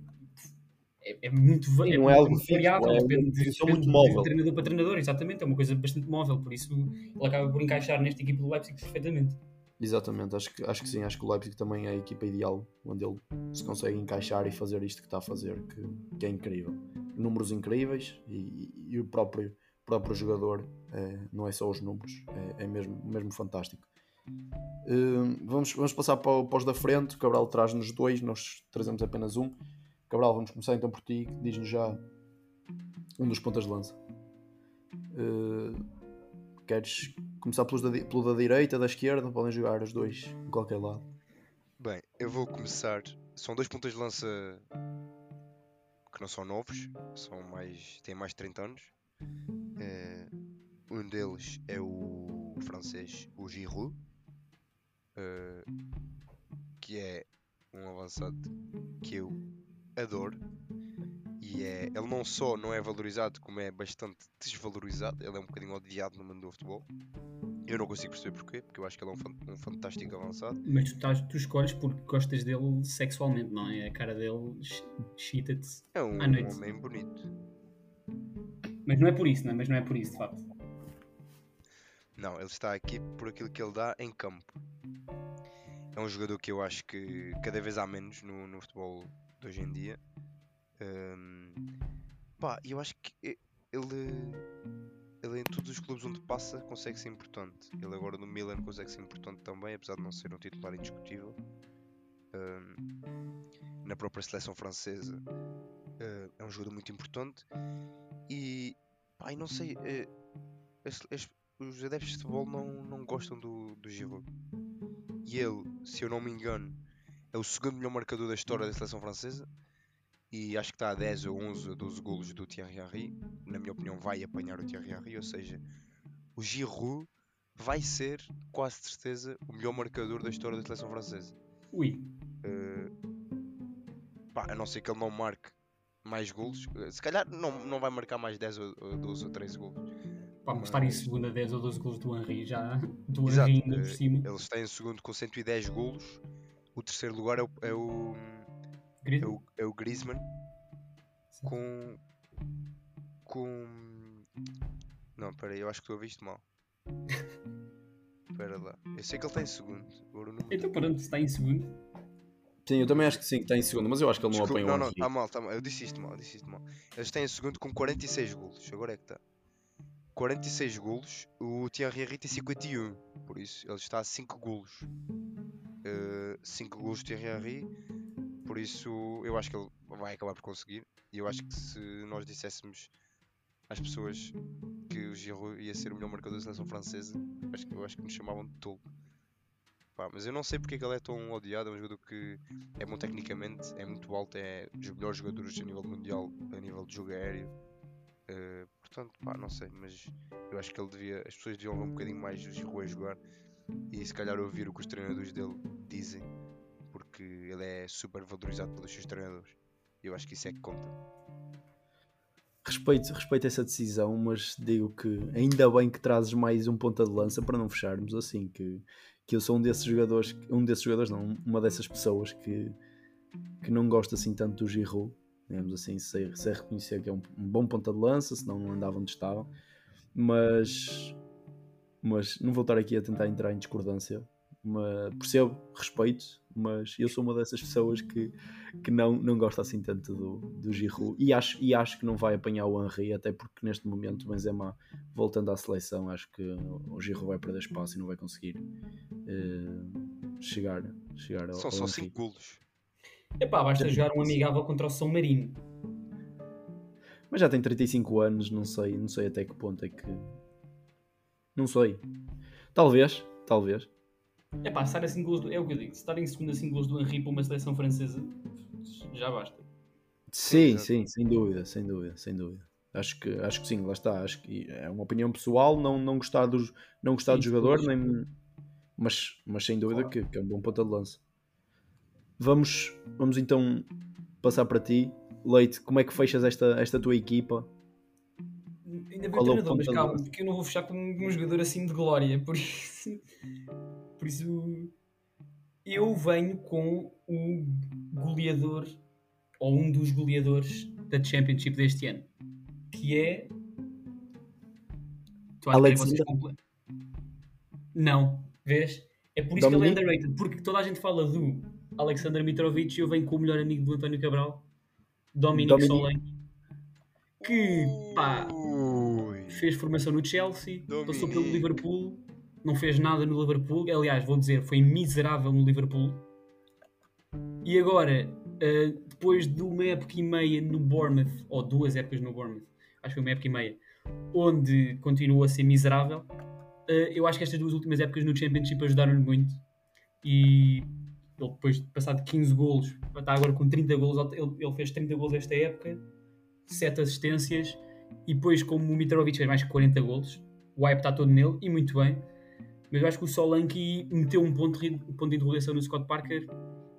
é, é muito, é não é algo variável, é depende, de, depende, muito móvel. de treinador para treinador, exatamente, é uma coisa bastante móvel, por isso ele acaba por encaixar nesta equipe do Leipzig perfeitamente. Exatamente, acho que, acho que sim, acho que o Leipzig também é a equipa ideal onde ele se consegue encaixar e fazer isto que está a fazer, que, que é incrível. Números incríveis e, e o próprio, próprio jogador, é, não é só os números, é, é mesmo, mesmo fantástico. Uh, vamos, vamos passar para, para os da frente. O Cabral traz-nos dois, nós trazemos apenas um. Cabral, vamos começar então por ti, diz-nos já um dos pontas de lança. Uh, queres começar pelos da, pelo da direita, da esquerda? Podem jogar os dois em qualquer lado. Bem, eu vou começar. São dois pontas de lança que não são novos, são mais, têm mais de 30 anos. É, um deles é o francês, o Giroud, é, que é um avançado que eu adoro. E é, ele não só não é valorizado, como é bastante desvalorizado. Ele é um bocadinho odiado no mundo do futebol. Eu não consigo perceber porquê, porque eu acho que ele é um, um fantástico avançado. Mas tu, estás, tu escolhes porque gostas dele sexualmente, não é? A cara dele chita-te É um à noite. homem bonito. Mas não é por isso, não é? Mas não é por isso, de facto. Não, ele está aqui por aquilo que ele dá em campo. É um jogador que eu acho que cada vez há menos no, no futebol de hoje em dia. Um, pá, eu acho que ele, ele em todos os clubes onde passa consegue ser importante. Ele agora no Milan consegue ser importante também, apesar de não ser um titular indiscutível. Um, na própria seleção francesa uh, é um jogador muito importante. E pá, não sei, eh, as- as- os adeptos de futebol não, não gostam do, do Giroud. E ele, se eu não me engano, é o segundo melhor marcador da história da seleção francesa. E acho que está a 10 ou 11 ou 12 golos do Thierry Henry. Na minha opinião, vai apanhar o Thierry Henry. Ou seja, o Giroud vai ser, quase certeza, o melhor marcador da história da seleção francesa. Ui, Eh, pá, a não ser que ele não marque mais golos. Eh, Se calhar não, não vai marcar mais 10 ou, ou 12 ou 13 golos. pá, mas estar em segunda 10 ou 12 gols do Henry já. [LAUGHS] Do Exato, Henry ainda por eh, cima. Ele está em segundo com 110 golos. O terceiro lugar é o, é o, é o, é o Griezmann com. com. Não, peraí, eu acho que estou a ver isto mal. [LAUGHS] Espera lá. Eu sei que ele está em segundo. Agora o número Então pronto, está em segundo. Sim, eu também acho que sim, que está em segundo, mas eu acho que ele não Desculpa, apanhou não, não, está mal, está mal. Eu disse isto mal, eu disse isto mal. Eles têm em segundo com 46 golos. Agora é que está. 46 golos. O Thierry Henry tem 51. Por isso, ele está a 5 golos. 5 golos de Thierry Henry. Por isso, eu acho que ele vai acabar por conseguir. E eu acho que se nós disséssemos às pessoas que o Giroud ia ser o melhor marcador da seleção francesa, acho que, eu acho que nos chamavam de tolo. Pá, mas eu não sei porque é que ele é tão odiado. É um jogador que é bom tecnicamente, é muito alto, é dos melhores jogadores a nível mundial, a nível de jogo aéreo. Eh, portanto, pá, não sei, mas eu acho que ele devia, as pessoas deviam ver um bocadinho mais o Giroud a jogar e se calhar ouvir o que os treinadores dele dizem, porque ele é super valorizado pelos seus treinadores. Eu acho que isso é que conta. Respeito, respeito essa decisão, mas digo que ainda bem que trazes mais um ponta de lança para não fecharmos assim, que, que eu sou um desses jogadores, um desses jogadores não, uma dessas pessoas que, que não gosta assim tanto do Giroud, digamos assim, sei, sei reconhecer que é um, um bom ponta de lança, senão não andava onde estava, mas, mas não vou estar aqui a tentar entrar em discordância, mas percebo, respeito, mas eu sou uma dessas pessoas que, que não, não gosta assim tanto do, do Giroud e acho, e acho que não vai apanhar o Henry, até porque neste momento o Benzema voltando à seleção, acho que o Giroud vai perder espaço e não vai conseguir eh, chegar, chegar ao, São ao só Henry. 5 golos. Epá, basta jogar um amigável contra o São Marino. Mas já tem 35 anos, não sei, não sei até que ponto é que. Não sei. Talvez, talvez. Epá, estar a 5 gols do... É o que eu digo. Se estar em segundo a 5 gols do Henry para uma seleção francesa, já basta. Sim, sim, sem dúvida, sem dúvida, sem dúvida. Acho que, acho que sim, lá está. Acho que é uma opinião pessoal, não, não gostar, dos, não gostar Sim, do jogador, nem, mas, mas sem dúvida Claro. que, que é um bom ponta de lança. Vamos, vamos então passar para ti. Leite, como é que fechas esta, esta tua equipa? Ainda bem Qual é treinador, mas calma, porque eu não vou fechar com um jogador assim de glória. Por isso, por isso eu venho com o goleador, ou um dos goleadores da Championship deste ano, que é. Tu que Alexander? vocês Não, vês? É por isso Dominic? que ele é underrated, porque toda a gente fala do Alexander Mitrovic e eu venho com o melhor amigo do António Cabral, Dominic, Dominic. Solanke, que pá, Ui. fez formação no Chelsea, passou pelo. Liverpool, não fez nada no Liverpool. Aliás, vou dizer, foi miserável no Liverpool. E agora, eh, depois de uma época e meia no Bournemouth, ou duas épocas no Bournemouth, acho que foi uma época e meia, onde continuou a ser miserável, eh, eu acho que estas duas últimas épocas no Championship ajudaram-lhe muito. E ele, depois de passar de 15 golos, está agora com 30 golos, ele, ele fez 30 golos esta época, 7 assistências, e depois, como o Mitrovic fez mais que 40 golos, o hype está todo nele, e muito bem. Mas eu acho que o Solanke meteu um ponto, de- um ponto de interrogação no Scott Parker,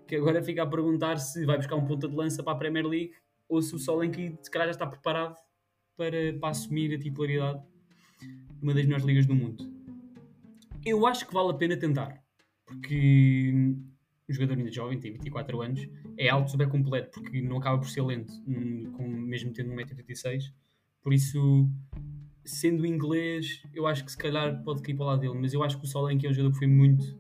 que agora fica a perguntar se vai buscar um ponta de lança para a Premier League ou se o Solanke se calhar já está preparado para, para assumir a titularidade numa das melhores ligas do mundo. Eu acho que vale a pena tentar, porque um jogador ainda jovem, tem 24 anos, é alto super completo, porque não acaba por ser lento, com, mesmo tendo 1,86m. Por isso, sendo inglês, eu acho que se calhar pode cair para o lado dele, mas eu acho que o Solanke é um jogador que foi muito,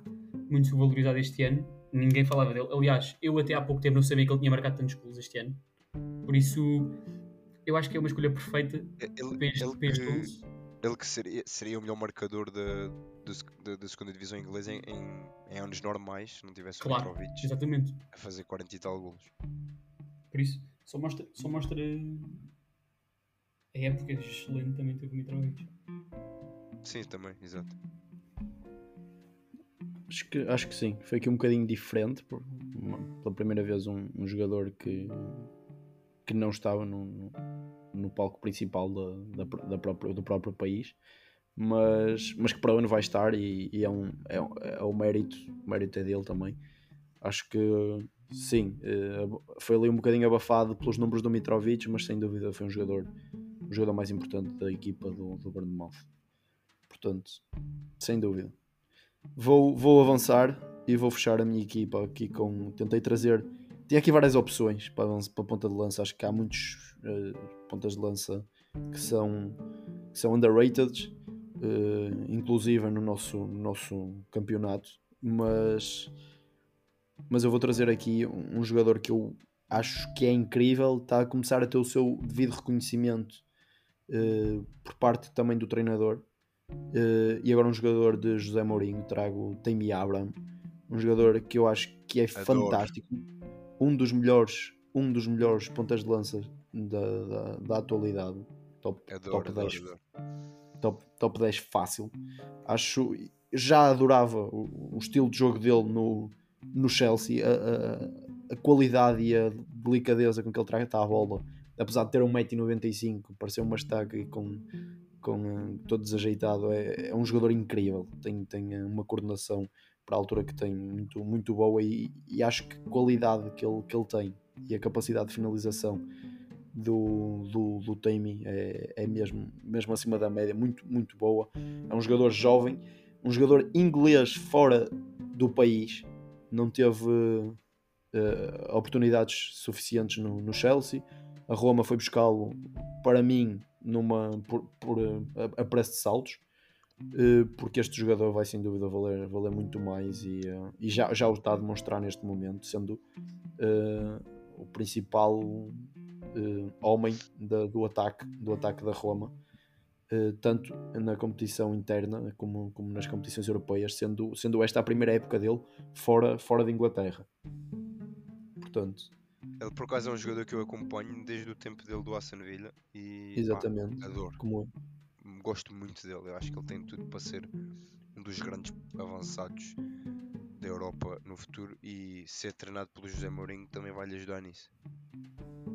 muito valorizado este ano. Ninguém falava dele. Aliás, eu até há pouco tempo não sabia que ele tinha marcado tantos gols este ano. Por isso, eu acho que é uma escolha perfeita Ele, para este, ele para este que, 11. ele que seria, seria o melhor marcador da, da, da segunda divisão inglesa em, em, em anos normais, se não tivesse Claro, o Mitrovic exatamente. a fazer 40 e tal golos. Por isso, só mostra, só mostra a época excelente também teve o Mitrovic. Sim, também, exato. Acho que, acho que sim. Foi aqui um bocadinho diferente. Por, uma- pela primeira vez, um, um jogador que, que não estava no, no, no palco principal da, da, da própria, do próprio país, mas, mas que para onde vai estar e, e é, um, é, um- é o mérito, o mérito é dele também. Acho que sim, eh, foi ali um bocadinho abafado pelos números do Mitrovic, mas sem dúvida foi um jogador, o jogador mais importante da equipa do, do Bournemouth. Portanto, sem dúvida. Vou, vou avançar e vou fechar a minha equipa aqui com. Tentei trazer. Tinha aqui várias opções para, para ponta de lança. Acho que há muitos eh, pontas de lança que são, que são underrated, eh, inclusive no nosso, no nosso campeonato. Mas, mas eu vou trazer aqui um, um jogador que eu acho que é incrível, está a começar a ter o seu devido reconhecimento eh, por parte também do treinador. Eh, e agora um jogador de José Mourinho, trago Tammy Abraham, um jogador que eu acho que é Adoro. fantástico, um dos melhores, um dos melhores pontas de lança da, da, da atualidade, top, Adoro, top, adoro, 10, adoro. top, top 10 fácil. Acho, já adorava o, o estilo de jogo dele no, no Chelsea, a, a, a qualidade e a delicadeza com que ele trata a bola, apesar de ter 1,95m, parecer uma estaca e com, com eh, todo desajeitado, é, é um jogador incrível. Tem, tem eh, uma coordenação para a altura que tem muito, muito boa e, e acho que a qualidade que ele, que ele tem e a capacidade de finalização do, do, do Tammy é, é mesmo, mesmo acima da média, muito, muito boa. É um jogador jovem, um jogador inglês fora do país, não teve eh, oportunidades suficientes no, no Chelsea. A Roma foi buscá-lo, para mim, numa, por, por, eh, a, a preço de saltos, eh, porque este jogador vai sem dúvida valer, valer muito mais e, eh, e já, já o está a demonstrar neste momento, sendo eh, o principal eh, homem da- do, ataque, do ataque da Roma, eh, tanto na competição interna como, como nas competições europeias, sendo, sendo esta a primeira época dele fora, fora de Inglaterra. portanto, Ele por acaso é um jogador que eu acompanho desde o tempo dele do Aston Villa e pá, exatamente. adoro. Como eu. Gosto muito dele. Eu acho que ele tem tudo para ser um dos grandes avançados da Europa no futuro e ser treinado pelo José Mourinho também vai lhe ajudar nisso.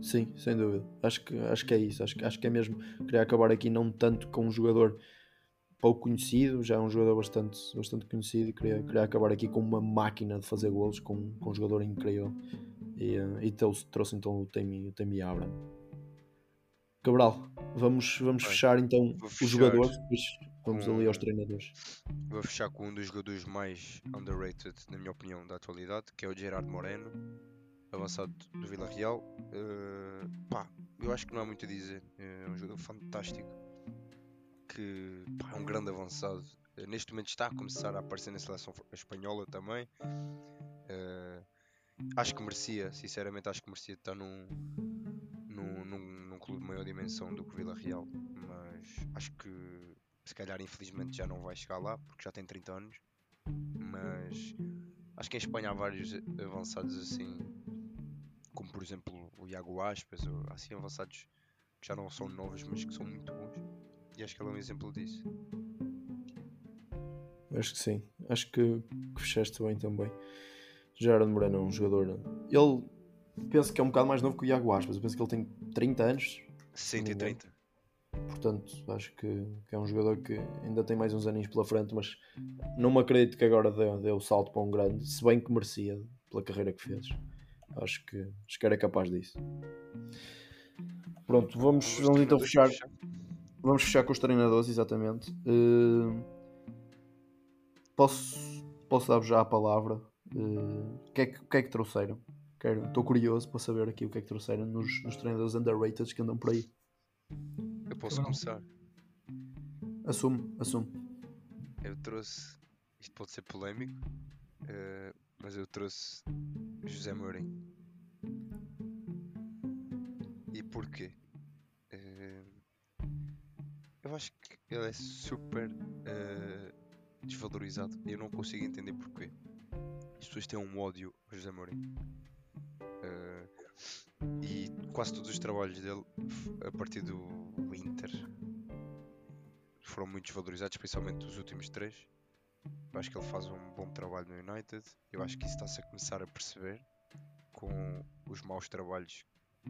Sim, sem dúvida. Acho que, acho que é isso. Acho, que- acho que é mesmo. Queria acabar aqui não tanto com um jogador pouco conhecido, já é um jogador bastante, bastante conhecido. e Queria, queria acabar aqui com uma máquina de fazer golos, com, com um jogador incrível. E, eh, e trouxe, trouxe então o Temi, o Temi Abraham. Cabral, vamos, vamos Bem, fechar então os jogadores, depois vamos ali aos treinadores. Vou fechar com um dos jogadores mais underrated, na minha opinião, da atualidade, que é o Gerard Moreno, avançado do Vila Real. Uh, pá, eu acho que não há muito a dizer. É um jogador fantástico, que pá, é um grande avançado. Neste momento está a começar a aparecer na seleção espanhola também. Uh, acho que merecia, sinceramente, acho que merecia estar num, num, num, num clube de maior dimensão do que o Vila Real, mas acho que se calhar infelizmente já não vai chegar lá porque já tem 30 anos. Mas acho que em Espanha há vários avançados assim, como por exemplo o Iago Aspas, assim avançados que já não são novos, mas que são muito bons. E acho que ele é um exemplo disso. Acho que sim. Acho que, que fechaste bem também. Gerard Moreno é um jogador. Ele penso que é um bocado mais novo que o Iago Aspas. Eu penso que ele tem 30 anos. 130. Portanto, acho que, que é um jogador que ainda tem mais uns aninhos pela frente, mas não me acredito que agora dê, dê o salto para um grande, se bem que merecia pela carreira que fez. Acho que, acho que era capaz disso. Pronto, vamos, Os vamos então fechar. Vamos fechar com os treinadores, exatamente. Uh, posso posso dar-vos já a palavra. Uh, O que, é que, o que é que trouxeram? Quero- Estou curioso para saber aqui o que é que trouxeram nos, nos treinadores underrated que andam por aí. Eu posso Cabral. começar. Assume, assume. Eu trouxe. Isto pode ser polémico, eh, mas eu trouxe José Mourinho. E porquê? Eh, eu acho que ele é super eh, desvalorizado e eu não consigo entender porquê. As pessoas têm um ódio a José Mourinho. Eh, e quase todos os trabalhos dele, a partir do Inter, foram muito desvalorizados, especialmente os últimos três. Eu acho que ele faz um bom trabalho no United. Eu acho que isso está-se a começar a perceber com os maus trabalhos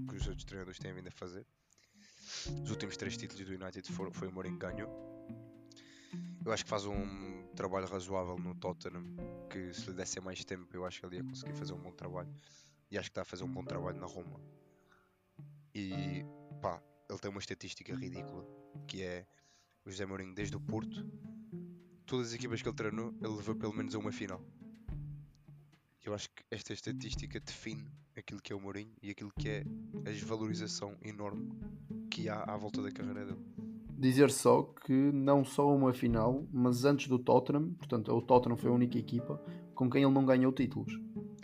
que os outros treinadores têm vindo a fazer. Os últimos três títulos do United foram, foi o Mourinho que ganhou. Eu acho que faz um trabalho razoável no Tottenham, que se lhe desse mais tempo eu acho que ele ia conseguir fazer um bom trabalho. E acho que está a fazer um bom trabalho na Roma. E pá, ele tem uma estatística ridícula, que é o José Mourinho desde o Porto, todas as equipas que ele treinou, ele levou pelo menos a uma final. Eu acho que esta estatística define aquilo que é o Mourinho e aquilo que é a desvalorização enorme que há à volta da carreira dele. Dizer só que não só uma final, mas antes do Tottenham, portanto, o Tottenham foi a única equipa com quem ele não ganhou títulos.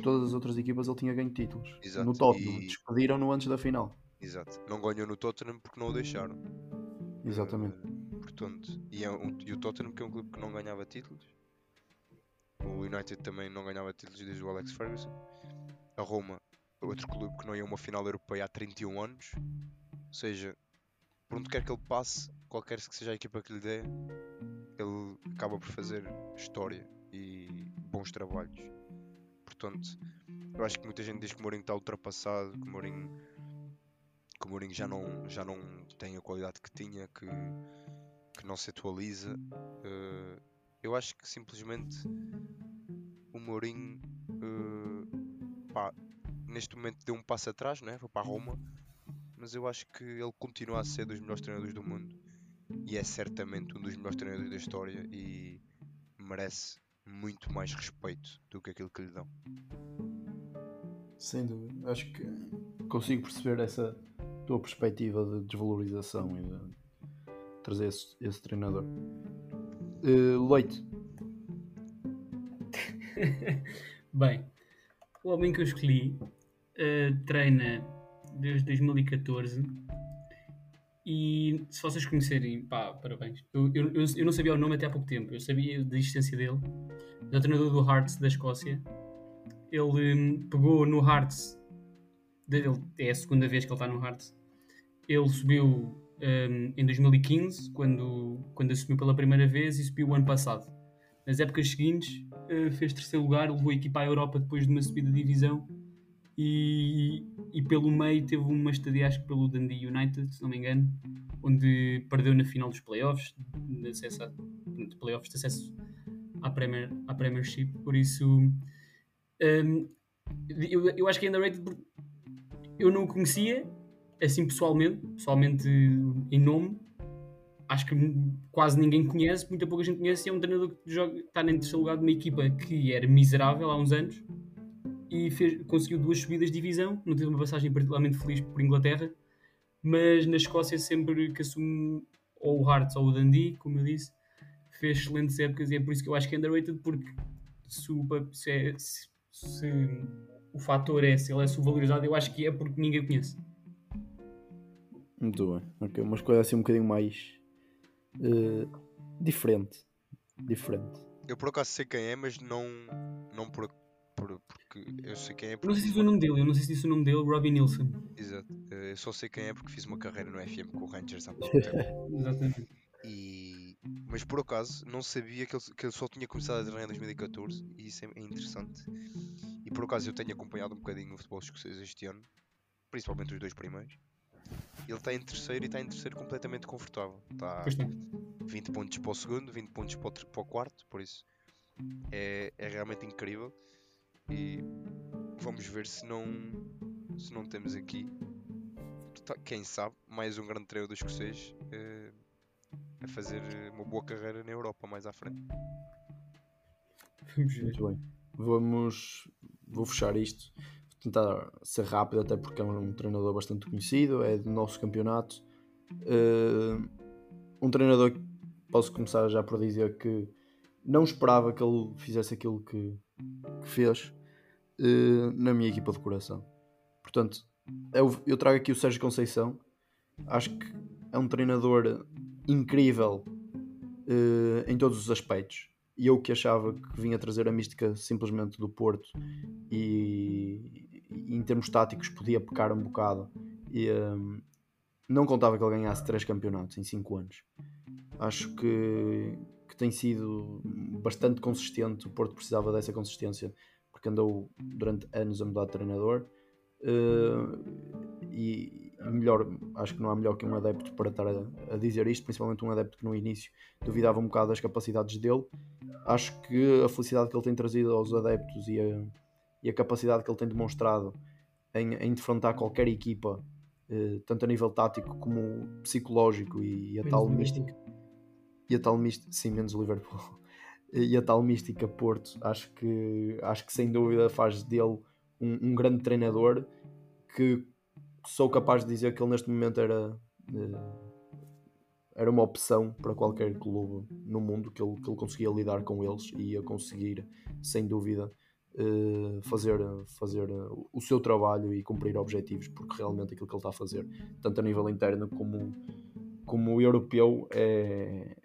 Todas as outras equipas ele tinha ganho títulos. Exato, No Tottenham, e- despediram-no antes da final. Exato. Não ganhou no Tottenham porque não o deixaram. Exatamente. Eh, portanto, e, é um- e o Tottenham que é um clube que não ganhava títulos. O United também não ganhava títulos desde o Alex Ferguson. A Roma, outro clube que não ia a uma final europeia há 31 anos. Ou seja, por onde quer que ele passe, qualquer que seja a equipa que lhe dê, ele acaba por fazer história e bons trabalhos. Portanto, eu acho que muita gente diz que o Mourinho está ultrapassado, que o Mourinho, que o Mourinho já, não, já não tem a qualidade que tinha, que, que não se atualiza. Eh, eu acho que simplesmente o Mourinho eh, pá, neste momento deu um passo atrás, né? foi para a Roma, mas eu acho que ele continua a ser dos melhores treinadores do mundo e é certamente um dos melhores treinadores da história e merece muito mais respeito do que aquilo que lhe dão. Sem dúvida. Acho que consigo perceber essa tua perspectiva de desvalorização e de trazer esse, esse treinador. Eh, Leite, [LAUGHS] Bem, o homem que eu escolhi eh, treina desde 2014 e se vocês conhecerem, pá, parabéns. Eu, eu, eu, não sabia o nome até há pouco tempo, eu sabia da existência dele. É o treinador do Hearts da Escócia. Ele hum, pegou no Hearts é a segunda vez que ele está no Hearts. Ele subiu um, em 2015, quando, quando assumiu pela primeira vez, e subiu o ano passado. Nas épocas seguintes, uh, fez terceiro lugar, levou a equipa à Europa depois de uma subida de divisão e, e pelo meio teve uma estadia, acho que pelo Dundee United, se não me engano, onde perdeu na final dos playoffs, de acesso a, de playoffs de acesso à, Premier, à Premiership. Por isso, um, eu, eu acho que é underrated eu não o conhecia assim pessoalmente, pessoalmente em nome. Acho que quase ninguém conhece, muita pouca gente conhece. É um treinador que joga, está em terceiro lugar de uma equipa que era miserável há uns anos e fez, conseguiu duas subidas de divisão. Não teve uma passagem particularmente feliz por Inglaterra, mas na Escócia, sempre que assume ou o Hearts ou o Dundee, como eu disse, fez excelentes épocas e é por isso que eu acho que é underrated. Porque se, o, se, é, se, se o fator é se ele é subvalorizado, eu acho que é porque ninguém o conhece. Muito bem. Okay. Uma escolha assim um bocadinho mais uh, diferente. Diferente. Eu por acaso sei quem é, mas não, não por, por, porque eu sei quem é. Porque... Não sei se disse o nome dele, eu não sei se disse o nome dele, Robbie Nilsson. Exato. Eu só sei quem é porque fiz uma carreira no FM com o Rangers há pouco tempo. [LAUGHS] Exatamente. E... Mas por acaso não sabia que ele, que ele só tinha começado a treinar em 2014 e isso é interessante. E por acaso eu tenho acompanhado um bocadinho o futebol escocês este ano, principalmente os dois primeiros. Ele está em terceiro e está em terceiro completamente confortável. Está 20 pontos para o segundo, 20 pontos para o, para o quarto, por isso é, é realmente incrível. E vamos ver se não, se não temos aqui, quem sabe, mais um grande treinador escocês uh, a fazer uma boa carreira na Europa mais à frente. Vamos ver. Muito bem. Vamos. Vou fechar isto tentar ser rápido, até porque é um treinador bastante conhecido, é do nosso campeonato. Uh, um treinador que posso começar já por dizer que não esperava que ele fizesse aquilo que, que fez uh, na minha equipa de coração. Portanto, eu, eu, trago aqui o Sérgio Conceição. Acho que é um treinador incrível uh, em todos os aspectos. E eu que achava que vinha trazer a mística simplesmente do Porto e, em termos táticos podia pecar um bocado e um, não contava que ele ganhasse três campeonatos em cinco anos. Acho que, que tem sido bastante consistente. O Porto precisava dessa consistência porque andou durante anos a mudar de treinador. Uh, e melhor, acho que não há melhor que um adepto para estar a, a, dizer isto, principalmente um adepto que no início duvidava um bocado das capacidades dele. Acho que a felicidade que ele tem trazido aos adeptos e a, e a capacidade que ele tem demonstrado em, em defrontar qualquer equipa, eh, tanto a nível tático como psicológico e, e a tal mística. E a tal mística, sim, menos o Liverpool. E a tal mística Porto, acho que, acho que sem dúvida faz dele um, um grande treinador que sou capaz de dizer que ele neste momento era. Eh, era uma opção para qualquer clube no mundo que ele, que ele conseguia lidar com eles e ia conseguir, sem dúvida, uh, fazer, fazer o seu trabalho e cumprir objetivos, porque realmente aquilo que ele está a fazer, tanto a nível interno como, como europeu, é,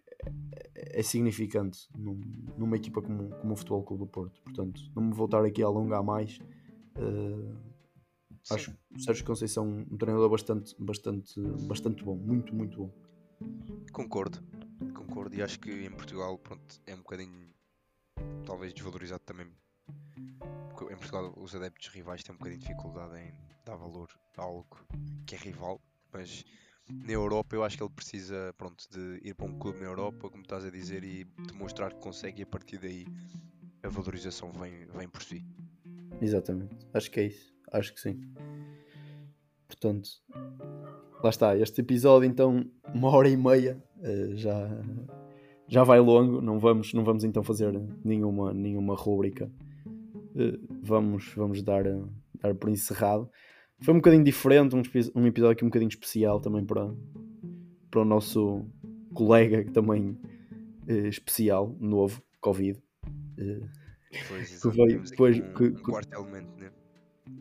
é, é significante num, numa equipa como, como o Futebol Clube do Porto. Portanto, não me vou estar aqui a alongar mais. Uh, acho que o Sérgio Conceição um treinador bastante, bastante, bastante bom, muito, muito bom. Concordo, concordo, e acho que em Portugal pronto, é um bocadinho talvez desvalorizado também em Portugal os adeptos rivais têm um bocadinho de dificuldade em dar valor a algo que é rival, mas na Europa eu acho que ele precisa pronto, de ir para um clube na Europa, como estás a dizer, e demonstrar que consegue e a partir daí a valorização vem, vem por si. Exatamente, acho que é isso, acho que sim. Portanto, lá está, este episódio então, uma hora e meia, eh, já, já vai longo, não vamos, não vamos então fazer nenhuma, nenhuma rúbrica eh, vamos, vamos dar, dar por encerrado. Foi um bocadinho diferente, um, um episódio aqui um bocadinho especial também para, para o nosso colega que também é especial, novo, Covid. Uh, pois, que veio, depois, um, que, um quarto elemento, né?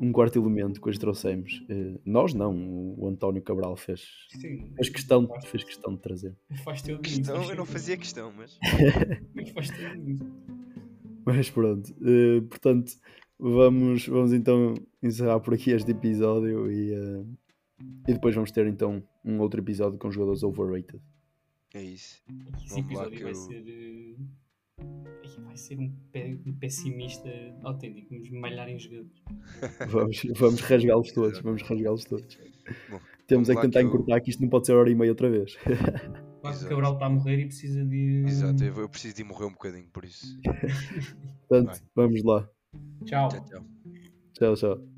Um quarto elemento que hoje trouxemos. Uh, nós não, o António Cabral fez, Sim, fez, questão, faz, fez questão de trazer. Faz questão, eu não fazia questão, mas. [LAUGHS] mas faz mas pronto, uh, portanto, vamos, vamos então encerrar por aqui este episódio e, eh, e depois vamos ter então um outro episódio com jogadores overrated. É isso. Esse Vamos lá episódio que vai eu- ser. eh, Vai ser um, pe- um pessimista autêntico. Vamos malhar em jogadores. [LAUGHS] Vamos, vamos rasgá-los todos. Vamos rasgá-los todos. Bom, Temos é que tentar que eu- encurtar que isto não pode ser hora e meia outra vez. [LAUGHS] O Exato. Cabral está a morrer e precisa de. Exato, eu eu preciso de morrer um bocadinho, por isso. [LAUGHS] Portanto, Vai. vamos lá. Tchau. Tchau, tchau. tchau, tchau.